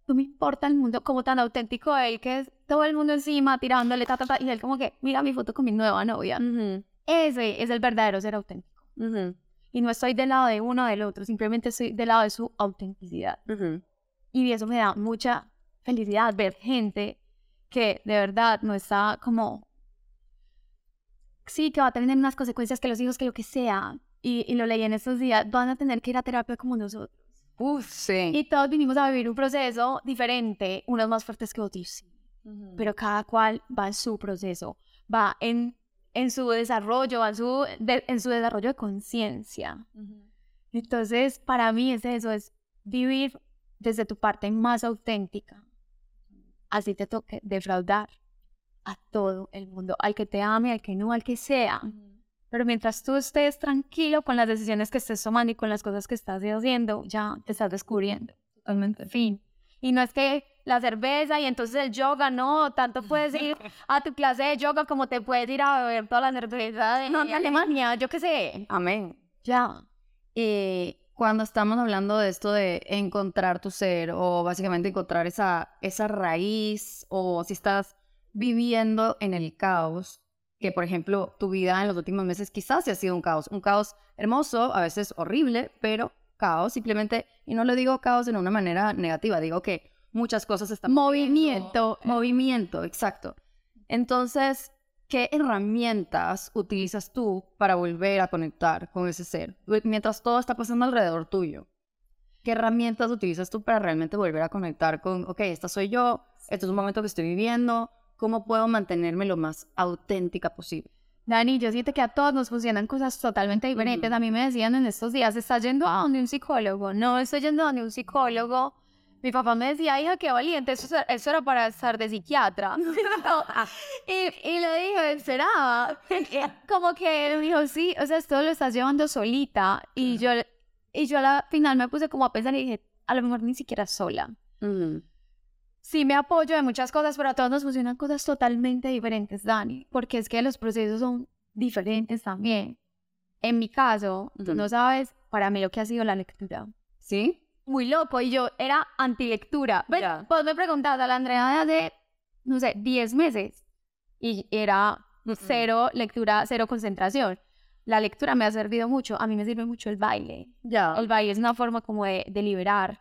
[SPEAKER 2] no me importa el mundo como tan auténtico él, que es todo el mundo encima tirándole, ta, ta, ta, y él como que, mira mi foto con mi nueva novia.
[SPEAKER 1] Ujú,
[SPEAKER 2] Ese es el verdadero ser auténtico.
[SPEAKER 1] ujú,
[SPEAKER 2] Y no estoy del lado de uno o del otro, simplemente estoy del lado de su autenticidad.
[SPEAKER 1] ujú.
[SPEAKER 2] Y eso me da mucha felicidad ver gente que de verdad no está como... Sí, que va a tener unas consecuencias que los hijos, que lo que sea, y, y lo leí en estos días, van a tener que ir a terapia como nosotros.
[SPEAKER 1] Uf, sí.
[SPEAKER 2] Y todos vinimos a vivir un proceso diferente, unos más fuertes que otros. sí. pero cada cual va en su proceso, va en, en su desarrollo, en su, en su desarrollo de conciencia. Entonces, para mí es eso, es vivir desde tu parte más auténtica. Así te toque defraudar a todo el mundo, al que te ame, al que no, al que sea. Pero mientras tú estés tranquilo con las decisiones que estés tomando y con las cosas que estás haciendo, ya te estás descubriendo.
[SPEAKER 1] Totalmente.
[SPEAKER 2] Fin. Y no es que la cerveza y entonces el yoga, no, tanto puedes ir a tu clase de yoga como te puedes ir a beber toda la cerveza de, no, de Alemania, yo qué sé.
[SPEAKER 1] Amén.
[SPEAKER 2] Ya.
[SPEAKER 1] Y cuando estamos hablando de esto de encontrar tu ser o básicamente encontrar esa, esa raíz o si estás viviendo en el caos, que por ejemplo tu vida en los últimos meses quizás ha sido un caos, un caos hermoso, a veces horrible, pero caos simplemente, y no lo digo caos en una manera negativa, digo que muchas cosas están...
[SPEAKER 2] Movimiento.
[SPEAKER 1] Movimiento, exacto. Entonces, ¿qué herramientas utilizas tú para volver a conectar con ese ser? Mientras todo está pasando alrededor tuyo. ¿Qué herramientas utilizas tú para realmente volver a conectar con, ok, esta soy yo, este es un momento que estoy viviendo, ¿cómo puedo mantenerme lo más auténtica posible?
[SPEAKER 2] Dani, yo siento que a todos nos funcionan cosas totalmente diferentes. A mí me decían en estos días, ¿estás yendo a donde un psicólogo? No, estoy yendo a donde un psicólogo mi papá me decía, hija, qué valiente, eso, eso era para estar de psiquiatra. y, y le dije, ¿será? Como que él me dijo, sí, o sea, esto lo estás llevando solita. Y yo, y yo al final me puse como a pensar y dije, a lo mejor ni siquiera sola. Sí me apoyo de muchas cosas, pero a todos nos funcionan cosas totalmente diferentes, Dani, porque es que los procesos son diferentes también. En mi caso, tú no sabes para mí lo que ha sido la lectura.
[SPEAKER 1] ¿Sí?
[SPEAKER 2] muy loco y yo era antilectura. lectura Vos me preguntabas a la Andrea de hace, no sé, 10 meses y era cero lectura, cero concentración. La lectura me ha servido mucho, a mí me sirve mucho el baile.
[SPEAKER 1] Ya.
[SPEAKER 2] El baile es una forma como de, de liberar.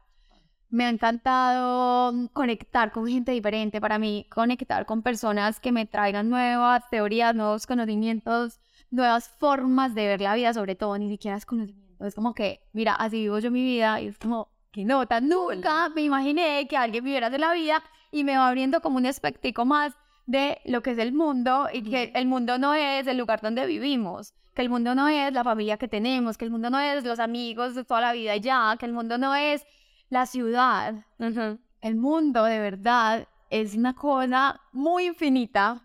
[SPEAKER 2] Me ha encantado conectar con gente diferente. Para mí, conectar con personas que me traigan nuevas teorías, nuevos conocimientos, nuevas formas de ver la vida, sobre todo, ni siquiera es conocimiento. Es como que, mira, así vivo yo mi vida y es como, qué nota, nunca me imaginé que alguien viviera de la vida y me va abriendo como un espectico más de lo que es el mundo y que el mundo no es el lugar donde vivimos, que el mundo no es la familia que tenemos, que el mundo no es los amigos de toda la vida ya, que el mundo no es la ciudad. El mundo de verdad es una cosa muy infinita,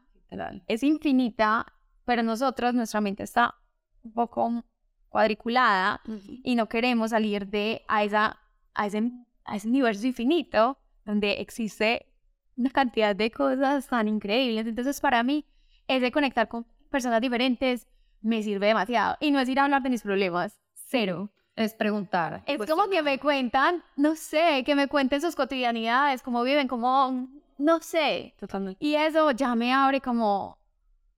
[SPEAKER 2] es infinita, pero nosotros, nuestra mente está un poco cuadriculada y no queremos salir de a esa a ese, a ese universo infinito donde existe una cantidad de cosas tan increíbles. Entonces, para mí, ese conectar con personas diferentes me sirve demasiado. Y no es ir a hablar de mis problemas, cero.
[SPEAKER 1] Es preguntar.
[SPEAKER 2] Es pues como que me cuentan, no sé, que me cuenten sus cotidianidades, cómo viven, cómo, no sé.
[SPEAKER 1] Totalmente.
[SPEAKER 2] Y eso ya me abre como,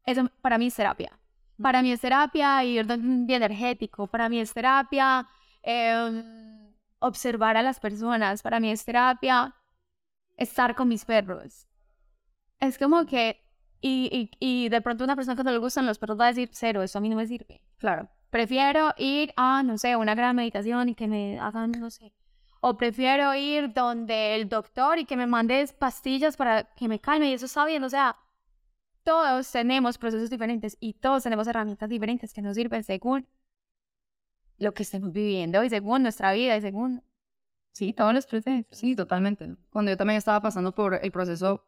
[SPEAKER 2] eso para mí es terapia. Para mí es terapia ir bien energético, para mí es terapia. Eh, observar a las personas. Para mí es terapia estar con mis perros. Es como que, y, y, de pronto una persona que no le gustan los perros va a decir, cero, eso a mí no me sirve.
[SPEAKER 1] Claro.
[SPEAKER 2] Prefiero ir a, no sé, una gran meditación y que me hagan, no sé. O prefiero ir donde el doctor y que me mandes pastillas para que me calme y eso está bien. O sea, todos tenemos procesos diferentes y todos tenemos herramientas diferentes que nos sirven según lo que estemos viviendo y según nuestra vida y según,
[SPEAKER 1] sí, todos los procesos. Sí, totalmente. Cuando yo también estaba pasando por el proceso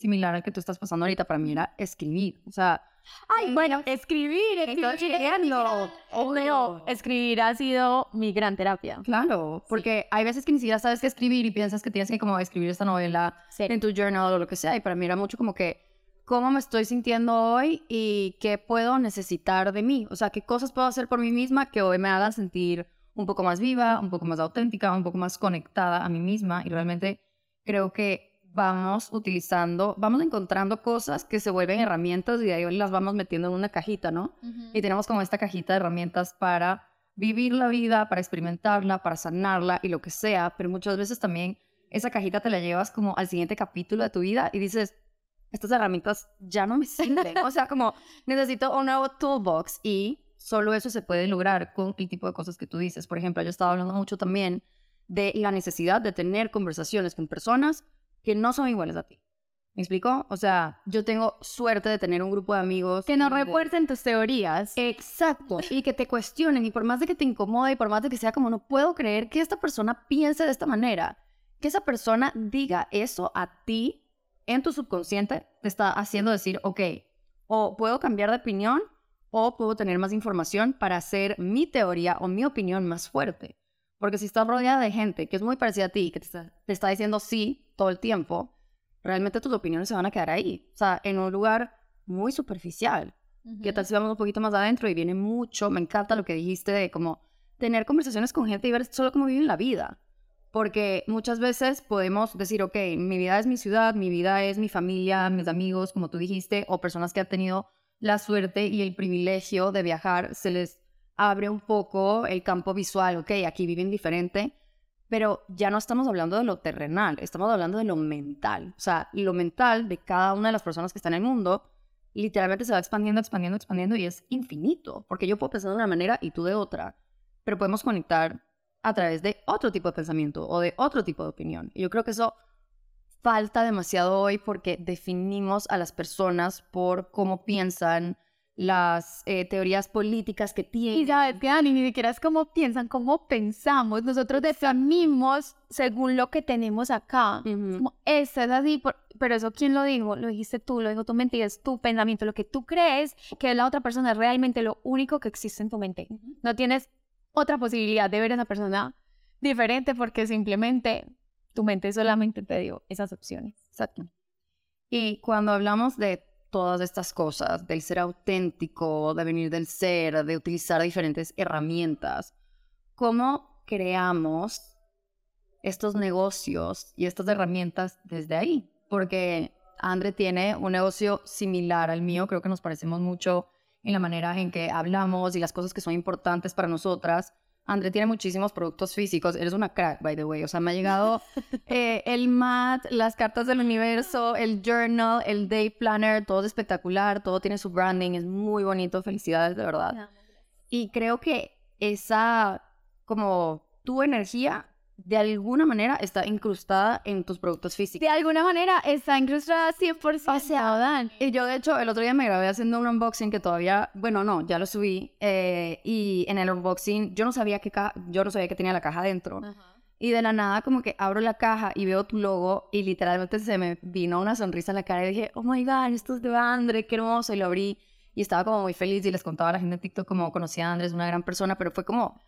[SPEAKER 1] similar al que tú estás pasando ahorita, para mí era escribir. O sea,
[SPEAKER 2] ay, bueno, escribir, escribiendo.
[SPEAKER 1] Obvio.
[SPEAKER 2] Escribir ha sido mi gran terapia.
[SPEAKER 1] Claro, porque hay veces que ni siquiera sabes qué escribir y piensas que tienes que como escribir esta novela en tu journal o lo que sea. Y para mí era mucho como que cómo me estoy sintiendo hoy y qué puedo necesitar de mí. O sea, qué cosas puedo hacer por mí misma que hoy me hagan sentir un poco más viva, un poco más auténtica, un poco más conectada a mí misma. Y realmente creo que vamos utilizando, vamos encontrando cosas que se vuelven herramientas y de ahí las vamos metiendo en una cajita, ¿no? Y tenemos como esta cajita de herramientas para vivir la vida, para experimentarla, para sanarla y lo que sea, pero muchas veces también esa cajita te la llevas como al siguiente capítulo de tu vida y dices, estas herramientas ya no me sirven. o sea, como necesito un nuevo toolbox y solo eso se puede lograr con el tipo de cosas que tú dices. Por ejemplo, yo estaba hablando mucho también de la necesidad de tener conversaciones con personas que no son iguales a ti. ¿Me explico? O sea, yo tengo suerte de tener un grupo de amigos.
[SPEAKER 2] Que no refuercen tus teorías.
[SPEAKER 1] Exacto. Y que te cuestionen. Y por más de que te incomode y por más de que sea como no puedo creer que esta persona piense de esta manera, que esa persona diga eso a ti en tu subconsciente, te está haciendo decir, ok, o puedo cambiar de opinión o puedo tener más información para hacer mi teoría o mi opinión más fuerte. Porque si estás rodeada de gente que es muy parecida a ti, que te está, te está diciendo sí todo el tiempo, realmente tus opiniones se van a quedar ahí. O sea, en un lugar muy superficial. ¿Qué tal si vamos un poquito más adentro y viene mucho? Me encanta lo que dijiste de como tener conversaciones con gente y ver solo cómo viven la vida. Porque muchas veces podemos decir, ok, mi vida es mi ciudad, mi vida es mi familia, mis amigos, como tú dijiste, o personas que han tenido la suerte y el privilegio de viajar, se les abre un poco el campo visual, ok, aquí viven diferente, pero ya no estamos hablando de lo terrenal, estamos hablando de lo mental. O sea, lo mental de cada una de las personas que están en el mundo literalmente se va expandiendo, expandiendo, expandiendo y es infinito, porque yo puedo pensar de una manera y tú de otra, pero podemos conectar a través de otro tipo de pensamiento o de otro tipo de opinión. Y yo creo que eso falta demasiado hoy porque definimos a las personas por cómo piensan, las eh, teorías políticas que tienen.
[SPEAKER 2] Y sabes que Dani, ni siquiera es como piensan, cómo pensamos. Nosotros definimos según lo que tenemos acá.
[SPEAKER 1] Ujú.
[SPEAKER 2] Como, esto es así, por- pero eso quién lo dijo, lo dijiste tú, lo dijo tu mente, y es tu pensamiento, lo que tú crees que es la otra persona es realmente lo único que existe en tu mente. No tienes otra posibilidad de ver a esa persona diferente porque simplemente tu mente solamente te dio esas opciones.
[SPEAKER 1] Exacto. Y cuando hablamos de todas estas cosas, del ser auténtico, de venir del ser, de utilizar diferentes herramientas, ¿cómo creamos estos negocios y estas herramientas desde ahí? Porque Andre tiene un negocio similar al mío, creo que nos parecemos mucho en la manera en que hablamos y las cosas que son importantes para nosotras. André tiene muchísimos productos físicos. Eres una crack, by the way. O sea, me ha llegado eh, el mat, las cartas del universo, el journal, el day planner. Todo es espectacular. Todo tiene su branding. Es muy bonito. Felicidades, de verdad. Y creo que esa, como tu energía, de alguna manera está incrustada en tus productos físicos.
[SPEAKER 2] De alguna manera está incrustada 100%.
[SPEAKER 1] O sea,
[SPEAKER 2] Dan.
[SPEAKER 1] Y yo, de hecho, el otro día me grabé haciendo un unboxing que todavía, bueno, no, ya lo subí. eh, y en el unboxing yo no sabía que ca- yo no sabía que tenía la caja dentro. Y de la nada como que abro la caja y veo tu logo y literalmente se me vino una sonrisa en la cara y dije, oh my god, esto es de Andre, qué hermoso. Y lo abrí y estaba como muy feliz y les contaba a la gente en TikTok como conocía a Andrés, es una gran persona, pero fue como,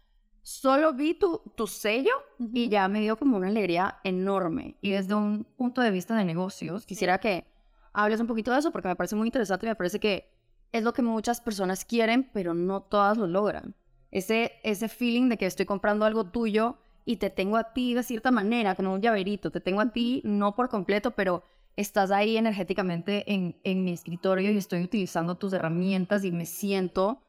[SPEAKER 1] solo vi tu, tu sello y ya me dio como una alegría enorme. Y desde un punto de vista de negocios, quisiera que hables un poquito de eso porque me parece muy interesante y me parece que es lo que muchas personas quieren, pero no todas lo logran. Ese, ese feeling de que estoy comprando algo tuyo y te tengo a ti de cierta manera, como un llaverito, te tengo a ti no por completo, pero estás ahí energéticamente en, en mi escritorio y estoy utilizando tus herramientas y me siento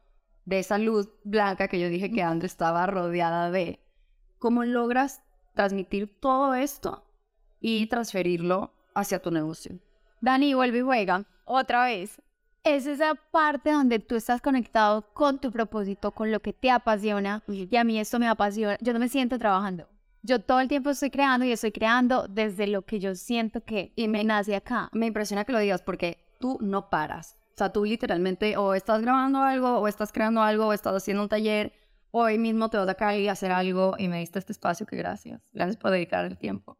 [SPEAKER 1] de esa luz blanca que yo dije que André estaba rodeada de. ¿Cómo logras transmitir todo esto y transferirlo hacia tu negocio?
[SPEAKER 2] Dani, vuelve y juega. Otra vez. Es esa parte donde tú estás conectado con tu propósito, con lo que te apasiona. Y a mí esto me apasiona. Yo no me siento trabajando. Yo todo el tiempo estoy creando y estoy creando desde lo que yo siento que
[SPEAKER 1] Y
[SPEAKER 2] me
[SPEAKER 1] me-
[SPEAKER 2] nace acá.
[SPEAKER 1] Me impresiona que lo digas porque tú no paras. O sea, tú literalmente o estás grabando algo, o estás creando algo, o estás haciendo un taller, hoy mismo te vas a caer y hacer algo y me diste este espacio, que gracias. Gracias por dedicar el tiempo.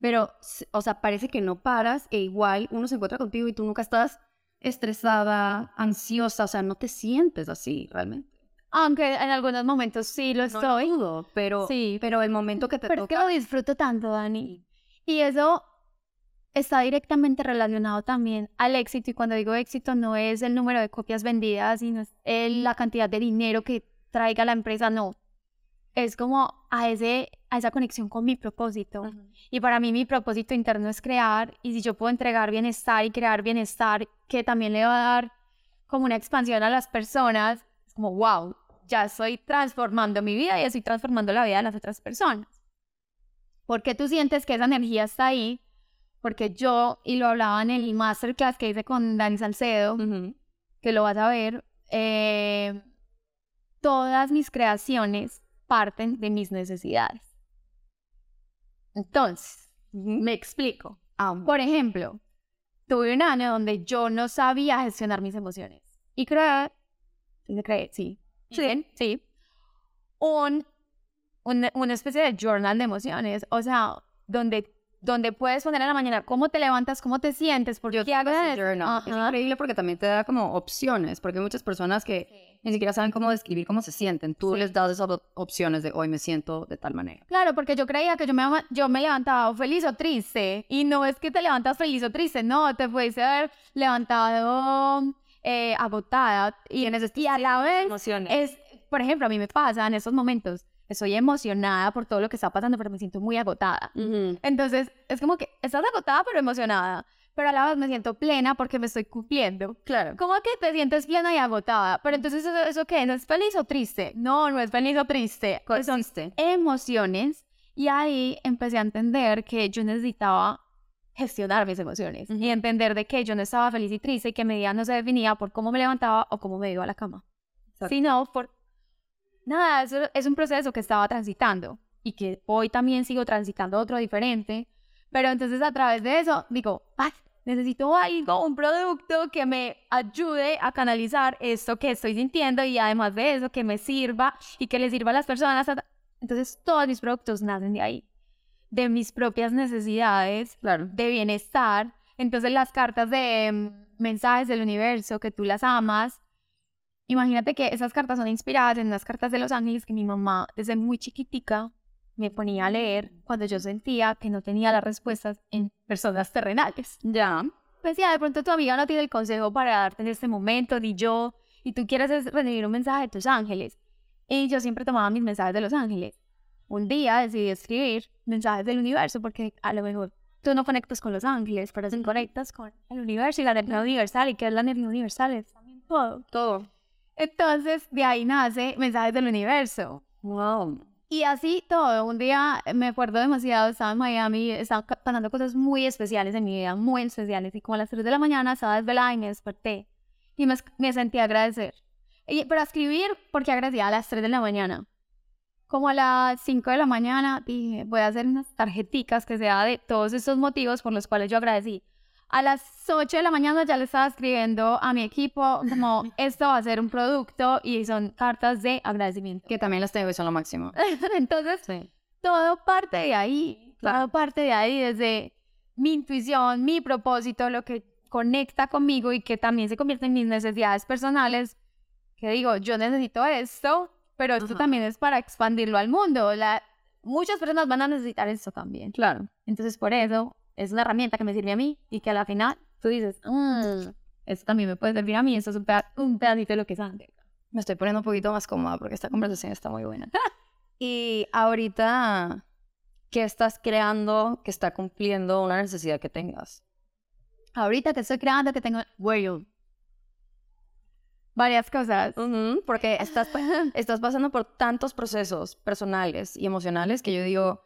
[SPEAKER 1] Pero, o sea, parece que no paras e igual uno se encuentra contigo y tú nunca estás estresada, ansiosa, o sea, no te sientes así realmente.
[SPEAKER 2] Aunque en algunos momentos sí lo
[SPEAKER 1] No
[SPEAKER 2] estoy.
[SPEAKER 1] lo dudo, pero,
[SPEAKER 2] Sí.
[SPEAKER 1] pero el momento que te
[SPEAKER 2] Pero es que
[SPEAKER 1] toca...
[SPEAKER 2] lo disfruto tanto, Dani. Y eso está directamente relacionado también al éxito. Y cuando digo éxito, no es el número de copias vendidas, sino es el- la cantidad de dinero que traiga la empresa, no. Es como a, ese, a esa conexión con mi propósito. Y para mí mi propósito interno es crear. Y si yo puedo entregar bienestar y crear bienestar, que también le va a dar como una expansión a las personas, es como, wow, ya estoy transformando mi vida y estoy transformando la vida de las otras personas. Porque tú sientes que esa energía está ahí, porque yo, y lo hablaba en el masterclass que hice con Dani Salcedo, que lo vas a ver, eh, todas mis creaciones parten de mis necesidades. Entonces, me explico.
[SPEAKER 1] Ah,
[SPEAKER 2] Por ejemplo, tuve un año donde yo no sabía gestionar mis emociones. Y creé, creé, sí, sí, sí, un, un, una especie de journal de emociones, o sea, donde donde puedes poner en la mañana cómo te levantas, cómo te sientes, porque
[SPEAKER 1] Yo
[SPEAKER 2] qué hago
[SPEAKER 1] Es increíble porque también te da como opciones, porque hay muchas personas que ni siquiera saben cómo describir cómo se sienten. Tú les das esas opciones de hoy me siento de tal manera.
[SPEAKER 2] Claro, porque yo creía que yo me, yo me levantaba feliz o triste, y no es que te levantas feliz o triste, no, te puedes haber levantado eh, agotada y, en ese, y a la vez
[SPEAKER 1] emociones.
[SPEAKER 2] es, por ejemplo, a mí me pasa en esos momentos estoy emocionada por todo lo que está pasando, pero me siento muy agotada. Entonces, es como que estás agotada, pero emocionada. Pero a la vez me siento plena porque me estoy cumpliendo.
[SPEAKER 1] Claro.
[SPEAKER 2] ¿Cómo que te sientes plena y agotada? Pero entonces, ¿eso, eso qué? ¿No es feliz o triste? No, no es feliz o triste.
[SPEAKER 1] Son
[SPEAKER 2] emociones. Y ahí empecé a entender que yo necesitaba gestionar mis emociones y entender de que yo no estaba feliz y triste y que mi día no se definía por cómo me levantaba o cómo me iba a la cama, sino por nada, eso es un proceso que estaba transitando y que hoy también sigo transitando otro diferente, pero entonces a través de eso digo, necesito algo, un producto que me ayude a canalizar esto que estoy sintiendo y además de eso que me sirva y que le sirva a las personas. Entonces todos mis productos nacen de ahí, de mis propias necesidades,
[SPEAKER 1] claro.
[SPEAKER 2] de bienestar. Entonces las cartas de mm, mensajes del universo, que tú las amas, Imagínate que esas cartas son inspiradas en unas cartas de los ángeles que mi mamá desde muy chiquitica me ponía a leer cuando yo sentía que no tenía las respuestas en personas terrenales.
[SPEAKER 1] Ya.
[SPEAKER 2] Pues ya, de pronto tu amiga no tiene el consejo para darte en este momento, ni yo, y tú quieres recibir un mensaje de tus ángeles. Y yo siempre tomaba mis mensajes de los ángeles. Un día decidí escribir mensajes del universo porque a lo mejor tú no conectas con los ángeles, pero sí conectas con el universo y la energía universal. ¿Y qué es la energía universal? Es también todo.
[SPEAKER 1] Todo.
[SPEAKER 2] Entonces, de ahí nace Mensajes del Universo.
[SPEAKER 1] Wow.
[SPEAKER 2] Y así todo. Un día me acuerdo demasiado, estaba en Miami, estaba pasando cosas muy especiales en mi vida, muy especiales. Y como a las 3 de la mañana estaba desvelada y me desperté. Y me, me sentí a agradecer. Y, pero a escribir, porque agradecía a las 3 de la mañana. Como a las 5 de la mañana dije, voy a hacer unas tarjeticas que sea de todos estos motivos por los cuales yo agradecí a las 8 de la mañana ya le estaba escribiendo a mi equipo como esto va a ser un producto y son cartas de agradecimiento.
[SPEAKER 1] Que también las tengo y son lo máximo.
[SPEAKER 2] Entonces, todo parte de ahí, todo parte de ahí, desde mi intuición, mi propósito, lo que conecta conmigo y que también se convierte en mis necesidades personales, que digo, yo necesito esto, pero esto también es para expandirlo al mundo. La, muchas personas van a necesitar esto también.
[SPEAKER 1] Claro.
[SPEAKER 2] Entonces, por eso es una herramienta que me sirve a mí y que a la final tú dices, mmm, esto también me puede servir a mí, esto es un, un pedacito de lo que es antes.
[SPEAKER 1] Me estoy poniendo un poquito más cómoda porque esta conversación está muy buena. y ahorita, ¿qué estás creando que está cumpliendo una necesidad que tengas?
[SPEAKER 2] Ahorita que estoy creando que tengo, bueno, varias cosas.
[SPEAKER 1] porque estás, estás pasando por tantos procesos personales y emocionales que yo digo,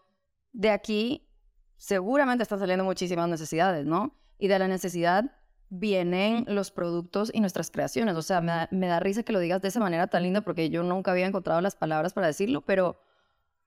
[SPEAKER 1] de aquí seguramente están saliendo muchísimas necesidades, ¿no? Y de la necesidad vienen los productos y nuestras creaciones. O sea, me da, risa que lo digas de esa manera tan linda porque yo nunca había encontrado las palabras para decirlo, pero,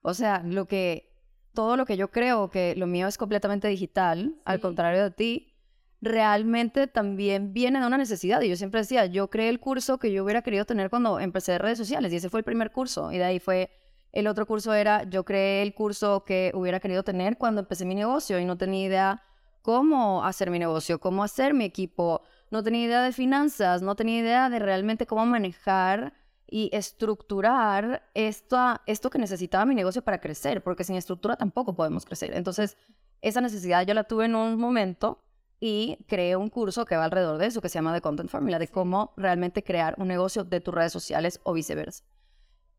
[SPEAKER 1] o sea, lo que, todo lo que yo creo que lo mío es completamente digital, al contrario de ti, realmente también viene de una necesidad. Y yo siempre decía, yo creé el curso que yo hubiera querido tener cuando empecé redes sociales y ese fue el primer curso. Y de ahí fue el otro curso era, yo creé el curso que hubiera querido tener cuando empecé mi negocio y no tenía idea cómo hacer mi negocio, cómo hacer mi equipo, no tenía idea de finanzas, no tenía idea de realmente cómo manejar y estructurar esto, esto que necesitaba mi negocio para crecer, porque sin estructura tampoco podemos crecer. Entonces, esa necesidad yo la tuve en un momento y creé un curso que va alrededor de eso, que se llama The Content Formula, de cómo realmente crear un negocio de tus redes sociales o viceversa.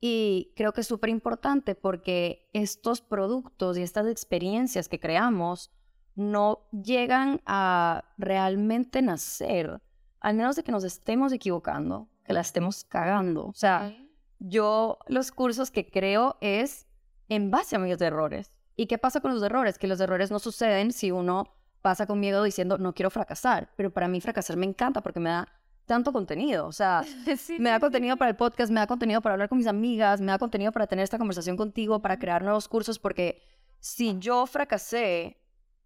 [SPEAKER 1] Y creo que es súper importante porque estos productos y estas experiencias que creamos no llegan a realmente nacer, al menos de que nos estemos equivocando, que la estemos cagando. O sea, yo los cursos que creo es en base a mis errores. ¿Y qué pasa con los errores? Que los errores no suceden si uno pasa con miedo diciendo no quiero fracasar, pero para mí fracasar me encanta porque me da tanto contenido. O sea, me da contenido para el podcast, me da contenido para hablar con mis amigas, me da contenido para tener esta conversación contigo, para crear nuevos cursos, porque si yo fracasé,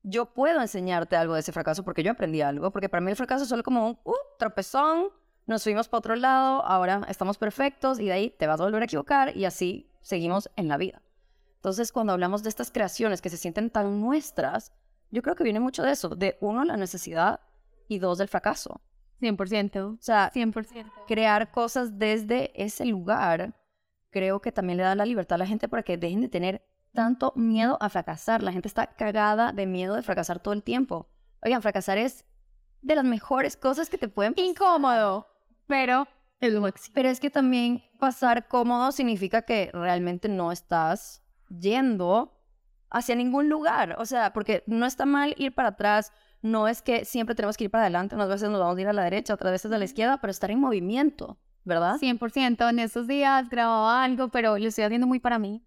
[SPEAKER 1] yo puedo enseñarte algo de ese fracaso porque yo aprendí algo, porque para mí el fracaso es solo como un uh, tropezón, nos fuimos para otro lado, ahora estamos perfectos y de ahí te vas a volver a equivocar y así seguimos en la vida. Entonces, cuando hablamos de estas creaciones que se sienten tan nuestras, yo creo que viene mucho de eso, de uno, la necesidad y dos, del fracaso.
[SPEAKER 2] 100%.
[SPEAKER 1] O sea,
[SPEAKER 2] 100%.
[SPEAKER 1] crear cosas desde ese lugar, creo que también le da la libertad a la gente para que dejen de tener tanto miedo a fracasar. La gente está cagada de miedo de fracasar todo el tiempo. Oigan, fracasar es de las mejores cosas que te pueden pasar.
[SPEAKER 2] Incómodo, pero es lo máximo.
[SPEAKER 1] Pero es que también pasar cómodo significa que realmente no estás yendo hacia ningún lugar. O sea, porque no está mal ir para atrás. No es que siempre tenemos que ir para adelante. Unas veces nos vamos a ir a la derecha, otras veces a la izquierda, pero estar en movimiento, ¿verdad?
[SPEAKER 2] 100%. En estos días grababa algo, pero lo estoy haciendo muy para mí.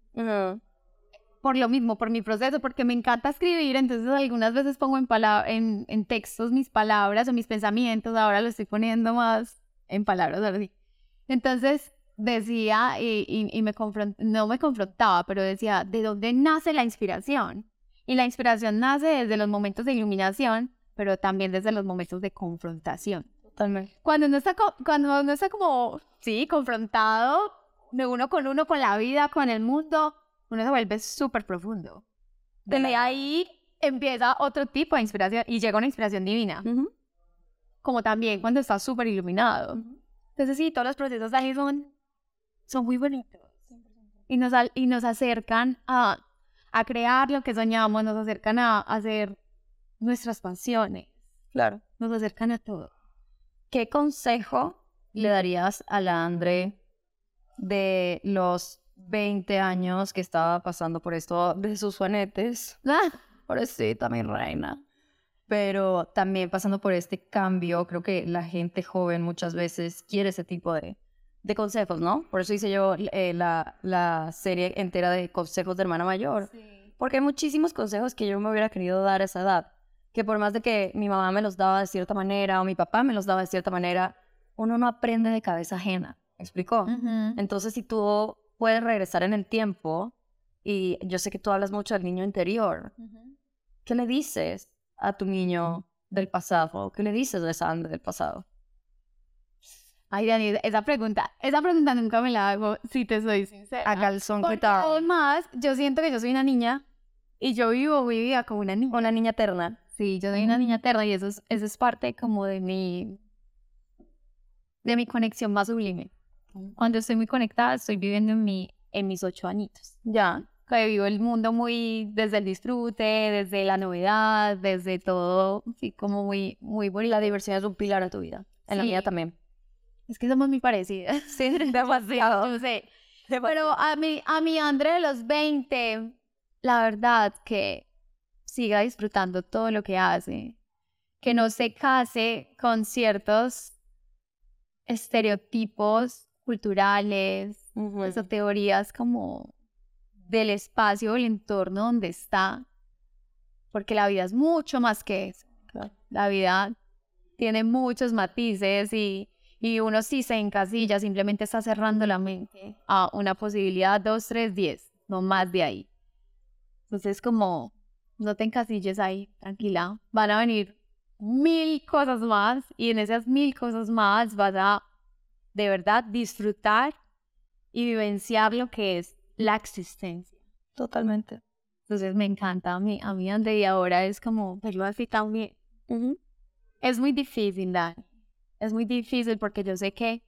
[SPEAKER 2] Por lo mismo, por mi proceso, porque me encanta escribir, entonces algunas veces pongo en, en, en textos mis palabras o mis pensamientos, ahora lo estoy poniendo más en palabras, así. Entonces decía, y, y, y me no me confrontaba, pero decía, ¿de dónde nace la inspiración? Y la inspiración nace desde los momentos de iluminación, pero también desde los momentos de confrontación.
[SPEAKER 1] Totalmente.
[SPEAKER 2] Cuando uno está, cuando uno está como, sí, confrontado de uno con uno, con la vida, con el mundo, uno se vuelve súper profundo. Desde ahí empieza otro tipo de inspiración y llega una inspiración divina,
[SPEAKER 1] Ujú.
[SPEAKER 2] como también cuando estás súper iluminado. Entonces sí, todos los procesos ahí son, son muy bonitos y nos, y nos acercan a, a crear lo que soñamos, nos acercan a, hacer nuestras pasiones,
[SPEAKER 1] Claro.
[SPEAKER 2] nos acercan a todo.
[SPEAKER 1] ¿Qué consejo le darías a la Andre de los 20 años que estaba pasando por esto de sus juanetes?
[SPEAKER 2] Ah,
[SPEAKER 1] Pobrecita, mi reina. Pero también pasando por este cambio, creo que la gente joven muchas veces quiere ese tipo de, de consejos, ¿no? Por eso hice yo eh, la, la serie entera de consejos de hermana mayor. Porque hay muchísimos consejos que yo me hubiera querido dar a esa edad. Que por más de que mi mamá me los daba de cierta manera o mi papá me los daba de cierta manera, uno no aprende de cabeza ajena. ¿Me explicó? Entonces, si tú puedes regresar en el tiempo, y yo sé que tú hablas mucho del niño interior, ¿qué le dices a tu niño del pasado? ¿Qué le dices de esa Andre del pasado?
[SPEAKER 2] Ay, Dani, esa pregunta, esa pregunta nunca me la hago, si te soy sincera.
[SPEAKER 1] A calzón
[SPEAKER 2] Porque
[SPEAKER 1] quitado.
[SPEAKER 2] además, yo siento que yo soy una niña y yo vivo mi vida como una niña.
[SPEAKER 1] Una niña eterna.
[SPEAKER 2] Sí, yo soy una niña eterna y eso es, eso es parte como de mi, de mi conexión más sublime. Cuando estoy muy conectada, estoy viviendo en, mi, en mis ocho añitos.
[SPEAKER 1] Ya.
[SPEAKER 2] Que vivo el mundo muy desde el disfrute, desde la novedad, desde todo, sí, como muy, muy bonito.
[SPEAKER 1] La diversión es un pilar en tu vida. En la
[SPEAKER 2] Sí.
[SPEAKER 1] mía también.
[SPEAKER 2] Es que somos muy parecidas.
[SPEAKER 1] Sí, demasiado.
[SPEAKER 2] Yo sé. Pero a mi, a mi André de los 20, la verdad que siga disfrutando todo lo que hace. Que no se case con ciertos estereotipos culturales,
[SPEAKER 1] Ujú.
[SPEAKER 2] esas teorías como del espacio el entorno donde está. Porque la vida es mucho más que eso.
[SPEAKER 1] Claro.
[SPEAKER 2] La vida tiene muchos matices y, y uno sí se encasilla, simplemente está cerrando la mente a una posibilidad, dos, tres, diez, no más de ahí. Entonces, como no te encasilles ahí, tranquila, van a venir mil cosas más y en esas mil cosas más vas a de verdad disfrutar y vivenciar lo que es la existencia.
[SPEAKER 1] Totalmente.
[SPEAKER 2] Entonces me encanta a mí, a mí André, y ahora es como verlo así también.
[SPEAKER 1] Ujú.
[SPEAKER 2] Es muy difícil, Dani. Es muy difícil porque yo sé que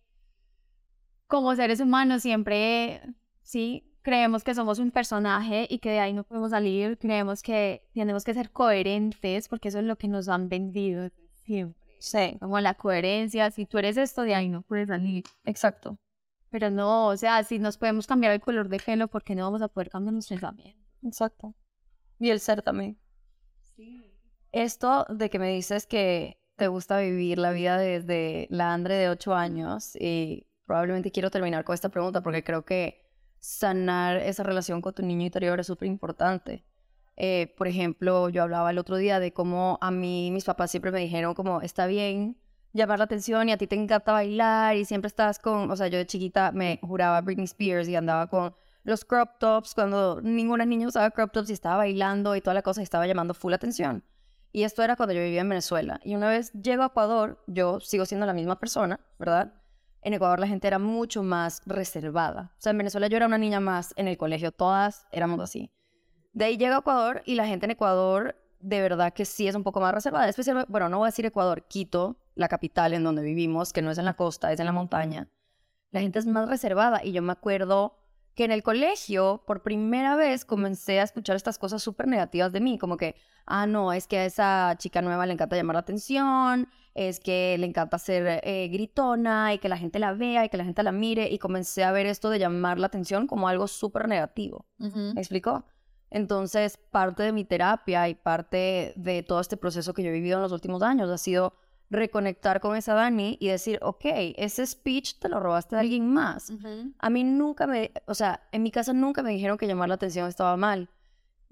[SPEAKER 2] como seres humanos siempre, sí, creemos que somos un personaje y que de ahí no podemos salir. Creemos que tenemos que ser coherentes porque eso es lo que nos han vendido siempre.
[SPEAKER 1] Sí,
[SPEAKER 2] Como la coherencia, si tú eres esto, de ahí no puedes salir.
[SPEAKER 1] exacto.
[SPEAKER 2] Pero no, o sea, si nos podemos cambiar el color de pelo, ¿por qué no vamos a poder cambiar nuestro pensamiento?
[SPEAKER 1] Exacto. Y el ser también. Esto de que me dices que te gusta vivir la vida desde la Andre de 8 años y probablemente quiero terminar con esta pregunta porque creo que sanar esa relación con tu niño interior es súper importante. Eh, por ejemplo, yo hablaba el otro día de cómo a mí mis papás siempre me dijeron como está bien llamar la atención y a ti te encanta bailar y siempre estás con, o sea, yo de chiquita me juraba Britney Spears y andaba con los crop tops, cuando ninguna niña usaba crop tops y estaba bailando y toda la cosa y estaba llamando full atención. Y esto era cuando yo vivía en Venezuela. Y una vez llego a Ecuador, yo sigo siendo la misma persona, ¿verdad? En Ecuador la gente era mucho más reservada. O sea, en Venezuela yo era una niña más en el colegio, todas éramos así. De ahí llego a Ecuador y la gente en Ecuador de verdad que sí es un poco más reservada. Especialmente, bueno, no voy a decir Ecuador, Quito, la capital en donde vivimos, que no es en la costa, es en la montaña. La gente es más reservada y yo me acuerdo que en el colegio, por primera vez, comencé a escuchar estas cosas súper negativas de mí, como que, ah, no, es que a esa chica nueva le encanta llamar la atención, es que le encanta ser eh, gritona y que la gente la vea y que la gente la mire, y comencé a ver esto de llamar la atención como algo súper negativo. ¿Me explicó? Entonces, parte de mi terapia y parte de todo este proceso que yo he vivido en los últimos años ha sido reconectar con esa Dani y decir, ok, ese speech te lo robaste de alguien más. A mí nunca me, o sea, en mi casa nunca me dijeron que llamar la atención estaba mal.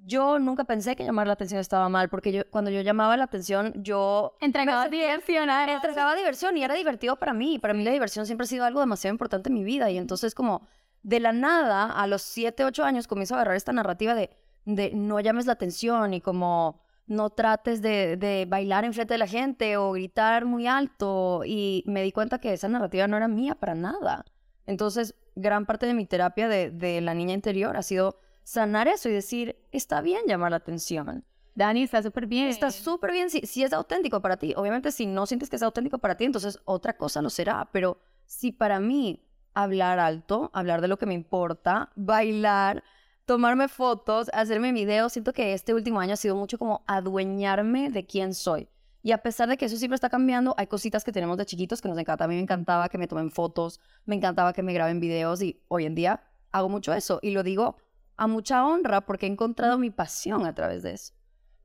[SPEAKER 1] Yo nunca pensé que llamar la atención estaba mal, porque yo, cuando yo llamaba la atención, yo...
[SPEAKER 2] Entregaba diversión.
[SPEAKER 1] Entregaba diversión y era divertido para mí. Para mí la diversión siempre ha sido algo demasiado importante en mi vida. Y entonces como de la nada, a los 7, 8 años, comienzo a agarrar esta narrativa de, de no llames la atención y como no trates de, de bailar enfrente de la gente o gritar muy alto. Y me di cuenta que esa narrativa no era mía para nada. Entonces, gran parte de mi terapia de, de la niña interior ha sido sanar eso y decir, está bien llamar la atención.
[SPEAKER 2] Dani, está súper bien.
[SPEAKER 1] Está súper bien si, si es auténtico para ti. Obviamente, si no sientes que es auténtico para ti, entonces otra cosa lo será. Pero si para mí hablar alto, hablar de lo que me importa, bailar, tomarme fotos, hacerme videos. Siento que este último año ha sido mucho como adueñarme de quién soy. Y a pesar de que eso siempre está cambiando, hay cositas que tenemos de chiquitos que nos encanta. A mí me encantaba que me tomen fotos, me encantaba que me graben videos y hoy en día hago mucho eso. Y lo digo a mucha honra porque he encontrado mi pasión a través de eso.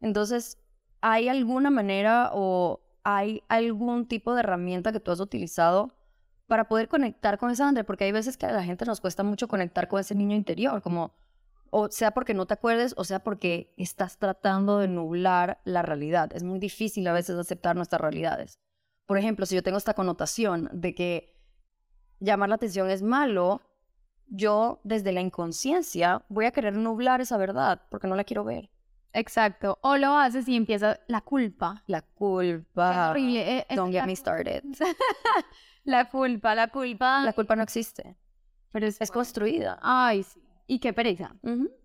[SPEAKER 1] Entonces, ¿hay alguna manera o hay algún tipo de herramienta que tú has utilizado para poder conectar con esa André? Porque hay veces que a la gente nos cuesta mucho conectar con ese niño interior, como o sea porque no te acuerdes, o sea porque estás tratando de nublar la realidad. Es muy difícil a veces aceptar nuestras realidades. Por ejemplo, si yo tengo esta connotación de que llamar la atención es malo, yo desde la inconsciencia voy a querer nublar esa verdad porque no la quiero ver.
[SPEAKER 2] Exacto. O lo haces y empieza la culpa.
[SPEAKER 1] La culpa.
[SPEAKER 2] horrible. Eh,
[SPEAKER 1] Don't get me started.
[SPEAKER 2] la culpa, la culpa.
[SPEAKER 1] La culpa no existe.
[SPEAKER 2] Pero es,
[SPEAKER 1] Es construida.
[SPEAKER 2] Ay, sí. Y qué pereza.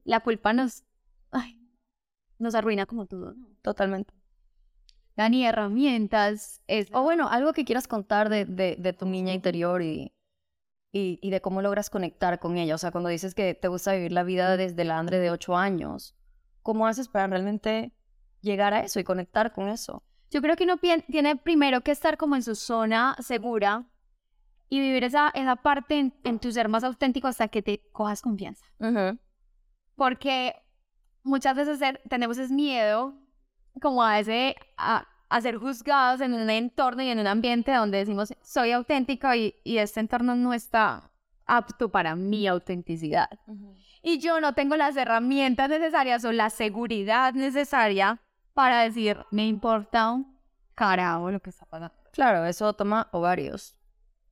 [SPEAKER 2] La culpa nos, ay, nos arruina como todo.
[SPEAKER 1] Totalmente.
[SPEAKER 2] Dani, herramientas. Es,
[SPEAKER 1] O bueno, algo que quieras contar de, de, de tu niña interior y, y, y de cómo logras conectar con ella. O sea, cuando dices que te gusta vivir la vida desde la Andre de 8 años, ¿cómo haces para realmente llegar a eso y conectar con eso?
[SPEAKER 2] yo creo que uno tiene primero que estar como en su zona segura y vivir esa, esa parte en, en tu ser más auténtico hasta que te cojas confianza. Porque muchas veces ser- tenemos ese miedo como a ese, a, a ser juzgados en un entorno y en un ambiente donde decimos soy auténtico y, y este entorno no está apto para mi autenticidad. Y yo no tengo las herramientas necesarias o la seguridad necesaria para decir, me importa un carajo lo que está pasando.
[SPEAKER 1] Claro, eso toma ovarios.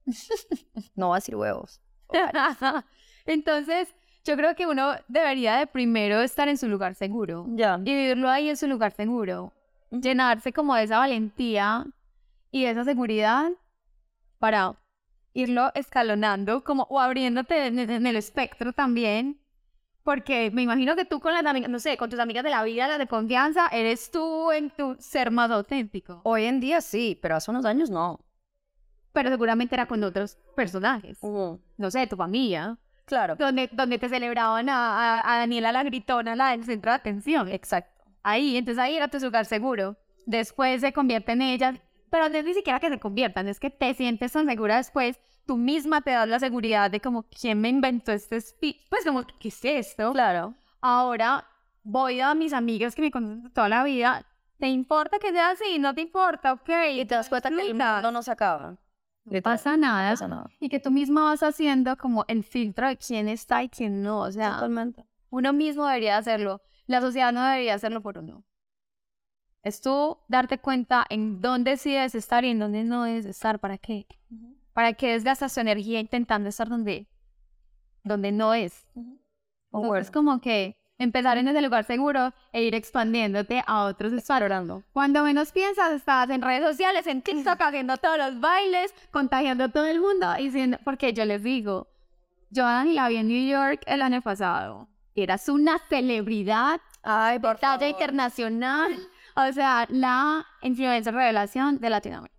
[SPEAKER 1] no va a decir huevos.
[SPEAKER 2] Entonces, yo creo que uno debería de primero estar en su lugar seguro
[SPEAKER 1] Ya.
[SPEAKER 2] y vivirlo ahí en su lugar seguro. Llenarse como de esa valentía y de esa seguridad para irlo escalonando como o abriéndote en, en el espectro también. Porque me imagino que tú con las amigas, no sé, con tus amigas de la vida, las de confianza, eres tú en tu ser más auténtico.
[SPEAKER 1] Hoy en día sí, pero hace unos años no.
[SPEAKER 2] Pero seguramente era con otros personajes. No sé, tu familia.
[SPEAKER 1] Claro.
[SPEAKER 2] Donde, donde te celebraban a, a- a Daniela la gritona, la del centro de atención.
[SPEAKER 1] Exacto.
[SPEAKER 2] Ahí, entonces ahí era tu lugar seguro. Después se convierte en ella, pero no es ni siquiera que se conviertan, es que te sientes tan segura después, tú misma te das la seguridad de como, ¿quién me inventó este speech? Pues como, ¿qué es esto?
[SPEAKER 1] Claro.
[SPEAKER 2] Ahora voy a mis amigas que me conocen toda la vida, ¿te importa que sea así? ¿No te importa? Ok.
[SPEAKER 1] Y te das cuenta que el mundo no se acaba.
[SPEAKER 2] No pasa nada.
[SPEAKER 1] No pasa nada.
[SPEAKER 2] Y que tú misma vas haciendo como el filtro de quién está y quién no. O sea,
[SPEAKER 1] Totalmente.
[SPEAKER 2] uno mismo debería hacerlo. La sociedad no debería hacerlo por uno. Es tú darte cuenta en dónde sí debes estar y en dónde no debes estar. ¿Para qué? ¿Para qué desgastas tu energía intentando estar donde, donde no es? Es como que empezar en ese lugar seguro e ir expandiéndote a otros espacios. Cuando menos piensas, estás en redes sociales, en TikTok, haciendo todos los bailes, contagiando a todo el mundo, diciendo, porque yo les digo, yo la vi en New York el año pasado. Eras una celebridad
[SPEAKER 1] Ay, por
[SPEAKER 2] talla internacional. O sea, la influencer revelación de Latinoamérica.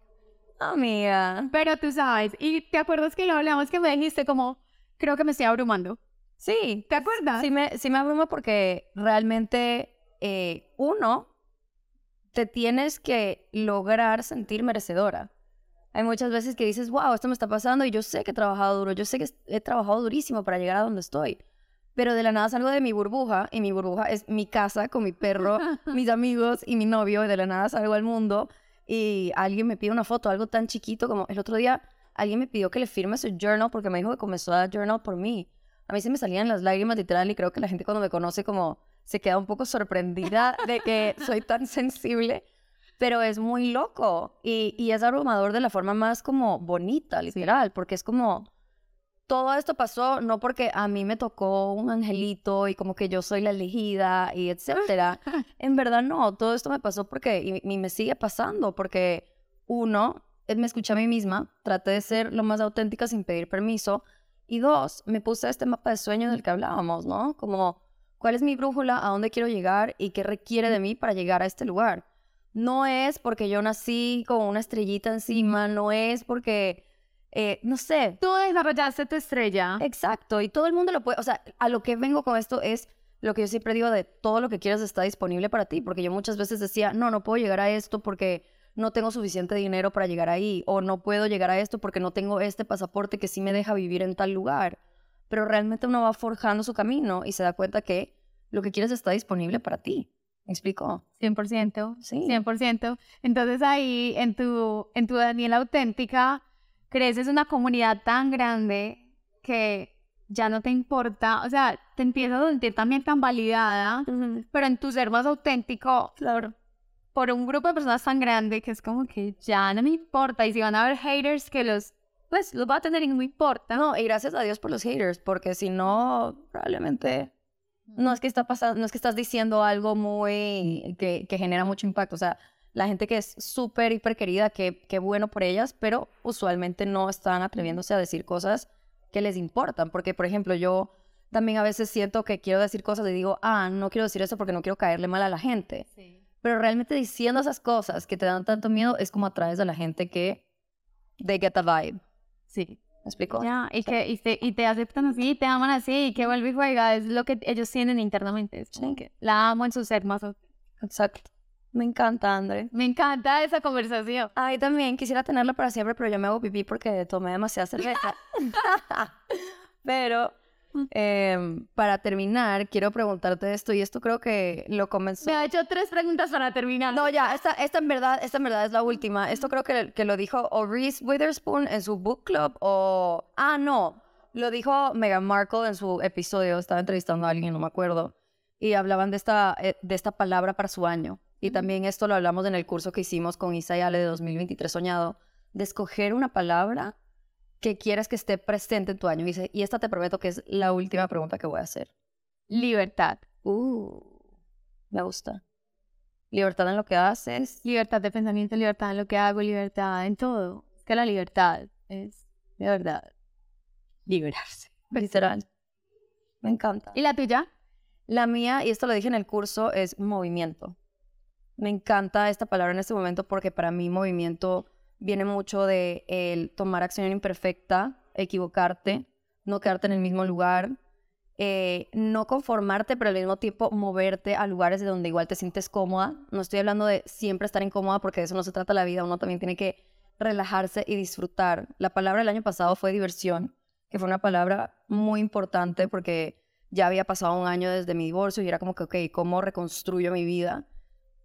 [SPEAKER 1] Amiga.
[SPEAKER 2] Pero tú sabes, y te acuerdas que lo hablamos que me dijiste como, creo que me estoy abrumando.
[SPEAKER 1] Sí.
[SPEAKER 2] ¿Te acuerdas?
[SPEAKER 1] Sí me, sí me abruma porque realmente eh, uno, te tienes que lograr sentir merecedora. Hay muchas veces que dices, wow, esto me está pasando y yo sé que he trabajado duro, yo sé que he trabajado durísimo para llegar a donde estoy. Pero de la nada salgo de mi burbuja y mi burbuja es mi casa con mi perro, mis amigos y mi novio y de la nada salgo al mundo y alguien me pide una foto, algo tan chiquito como el otro día alguien me pidió que le firme su journal porque me dijo que comenzó a journal por mí a mí se me salían las lágrimas literal y creo que la gente cuando me conoce como se queda un poco sorprendida de que soy tan sensible, pero es muy loco y, y es abrumador de la forma más como bonita, literal, porque es como todo esto pasó no porque a mí me tocó un angelito y como que yo soy la elegida y etcétera. En verdad no, todo esto me pasó porque y, y me sigue pasando porque uno, me escuché a mí misma, traté de ser lo más auténtica sin pedir permiso y dos, me puse este mapa de sueño del que hablábamos, ¿no? Como, ¿cuál es mi brújula? ¿A dónde quiero llegar? ¿Y qué requiere de mí para llegar a este lugar? No es porque yo nací con una estrellita encima, no es porque, eh, no sé.
[SPEAKER 2] Tú desarrollaste tu estrella.
[SPEAKER 1] Exacto, y todo el mundo lo puede, o sea, a lo que vengo con esto es lo que yo siempre digo de todo lo que quieras está disponible para ti, porque yo muchas veces decía, no, no puedo llegar a esto porque no tengo suficiente dinero para llegar ahí o no puedo llegar a esto porque no tengo este pasaporte que sí me deja vivir en tal lugar. Pero realmente uno va forjando su camino y se da cuenta que lo que quieres está disponible para ti. ¿Me explico?
[SPEAKER 2] 100%. Sí. 100%. Entonces ahí en tu, en tu Daniela auténtica creces una comunidad tan grande que ya no te importa, o sea, te empiezas a sentir también tan validada, pero en tu ser más auténtico,
[SPEAKER 1] claro
[SPEAKER 2] por un grupo de personas tan grande que es como que ya no me importa. Y si van a haber haters que los, pues los va a tener y no me importa.
[SPEAKER 1] No, y gracias a Dios por los haters, porque si no, probablemente no es que está pasando, no es que estás diciendo algo muy que, que genera mucho impacto. O sea, la gente que es súper, hiper querida, qué que bueno por ellas, pero usualmente no están atreviéndose a decir cosas que les importan. Porque, por ejemplo, yo también a veces siento que quiero decir cosas y digo, ah, no quiero decir eso porque no quiero caerle mal a la gente. Sí. Pero realmente diciendo esas cosas que te dan tanto miedo es como atraes a la gente que they get the vibe.
[SPEAKER 2] Sí.
[SPEAKER 1] ¿Me explico?
[SPEAKER 2] Ya, y que y te, y te, aceptan así, te aman así, y que vuelve y juega, es lo que ellos tienen internamente.
[SPEAKER 1] sí.
[SPEAKER 2] que la amo en su ser más.
[SPEAKER 1] Exacto. Me encanta, André.
[SPEAKER 2] Me encanta esa conversación.
[SPEAKER 1] Ay, también quisiera tenerla para siempre, pero yo me hago pipí porque tomé demasiada cerveza. pero Em, para terminar, quiero preguntarte esto, y esto creo que lo comenzó.
[SPEAKER 2] Me ha hecho tres preguntas para terminar.
[SPEAKER 1] No, ya, esta, esta, en, verdad, esta en verdad es la última. Esto creo que, que lo dijo o Reese Witherspoon en su book club, o. Ah, no. Lo dijo Meghan Markle en su episodio. Estaba entrevistando a alguien, no me acuerdo. Y hablaban de esta, eh, de esta palabra para su año. Y también esto lo hablamos en el curso que hicimos con Isayale de 2023 Soñado, de escoger una palabra que quieres que esté presente en tu año. Y, y esta te prometo que es la última pregunta que voy a hacer.
[SPEAKER 2] Libertad.
[SPEAKER 1] Uh, me gusta. Libertad en lo que haces.
[SPEAKER 2] Libertad de pensamiento, libertad en lo que hago, libertad en todo. Es que la libertad es, de verdad, liberarse.
[SPEAKER 1] Literal. Me encanta.
[SPEAKER 2] ¿Y la tuya?
[SPEAKER 1] La mía, y esto lo dije en el curso, es movimiento. Me encanta esta palabra en este momento porque para mí movimiento viene mucho de el tomar acción imperfecta, equivocarte, no quedarte en el mismo lugar, eh, no conformarte, pero al mismo tiempo moverte a lugares de donde igual te sientes cómoda. No estoy hablando de siempre estar incómoda porque de eso no se trata la vida, uno también tiene que relajarse y disfrutar. La palabra del año pasado fue diversión, que fue una palabra muy importante porque ya había pasado un año desde mi divorcio y era como que, ok, ¿cómo reconstruyo mi vida?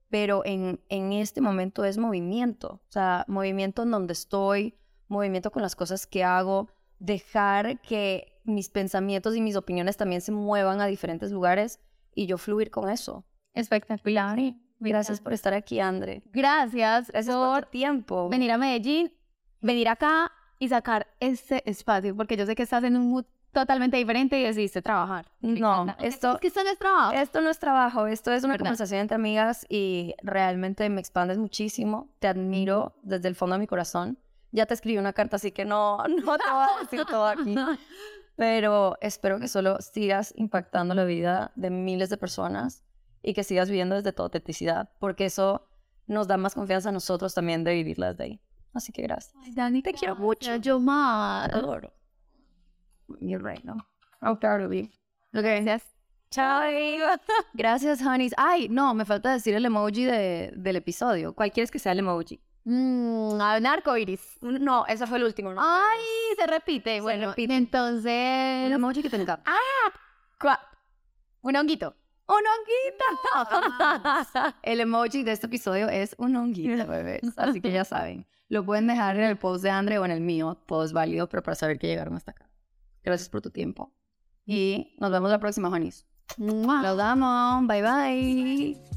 [SPEAKER 1] Pero en, en este momento es movimiento, o sea, movimiento en donde estoy, movimiento con las cosas que hago, dejar que mis pensamientos y mis opiniones también se muevan a diferentes lugares y yo fluir con eso.
[SPEAKER 2] Espectacular.
[SPEAKER 1] Gracias por estar aquí, André.
[SPEAKER 2] Gracias,
[SPEAKER 1] Gracias por, por tiempo.
[SPEAKER 2] Venir a Medellín, venir acá y sacar este espacio, porque yo sé que estás en un mood totalmente diferente y decidiste trabajar.
[SPEAKER 1] No, esto-
[SPEAKER 2] Es que esto no es trabajo.
[SPEAKER 1] Esto no es trabajo, esto es una
[SPEAKER 2] ¿Verdad?
[SPEAKER 1] conversación entre amigas y realmente me expandes muchísimo. Te admiro desde el fondo de mi corazón. Ya te escribí una carta, así que no, no te voy a decir todo aquí. Pero espero que solo sigas impactando la vida de miles de personas y que sigas viviendo desde tu autenticidad, porque eso nos da más confianza a nosotros también de vivirla desde ahí. Así que gracias.
[SPEAKER 2] Ay, Dani,
[SPEAKER 1] Te quiero mucho.
[SPEAKER 2] Yo más.
[SPEAKER 1] Adoro. You're right, no? I'm proud of you.
[SPEAKER 2] Gracias.
[SPEAKER 1] Chao. Gracias, honeys. Ay, no, me falta decir el emoji de- del episodio. ¿Cuál quieres que sea el emoji?
[SPEAKER 2] Mm, un arco iris.
[SPEAKER 1] Un- No, ese fue el último. ¿no?
[SPEAKER 2] Ay, se repite. bueno,
[SPEAKER 1] repite.
[SPEAKER 2] entonces.
[SPEAKER 1] el emoji que te encanta.
[SPEAKER 2] cua- Un honguito.
[SPEAKER 1] ¡Un honguito! el emoji de este episodio es un honguito, bebés. Así que ya saben. Lo pueden dejar en el post de Andre o en el mío. Es válido, pero para saber que llegaron hasta acá. Gracias por tu tiempo. Y nos vemos la próxima.
[SPEAKER 2] Mua.
[SPEAKER 1] Los amo. Bye, bye.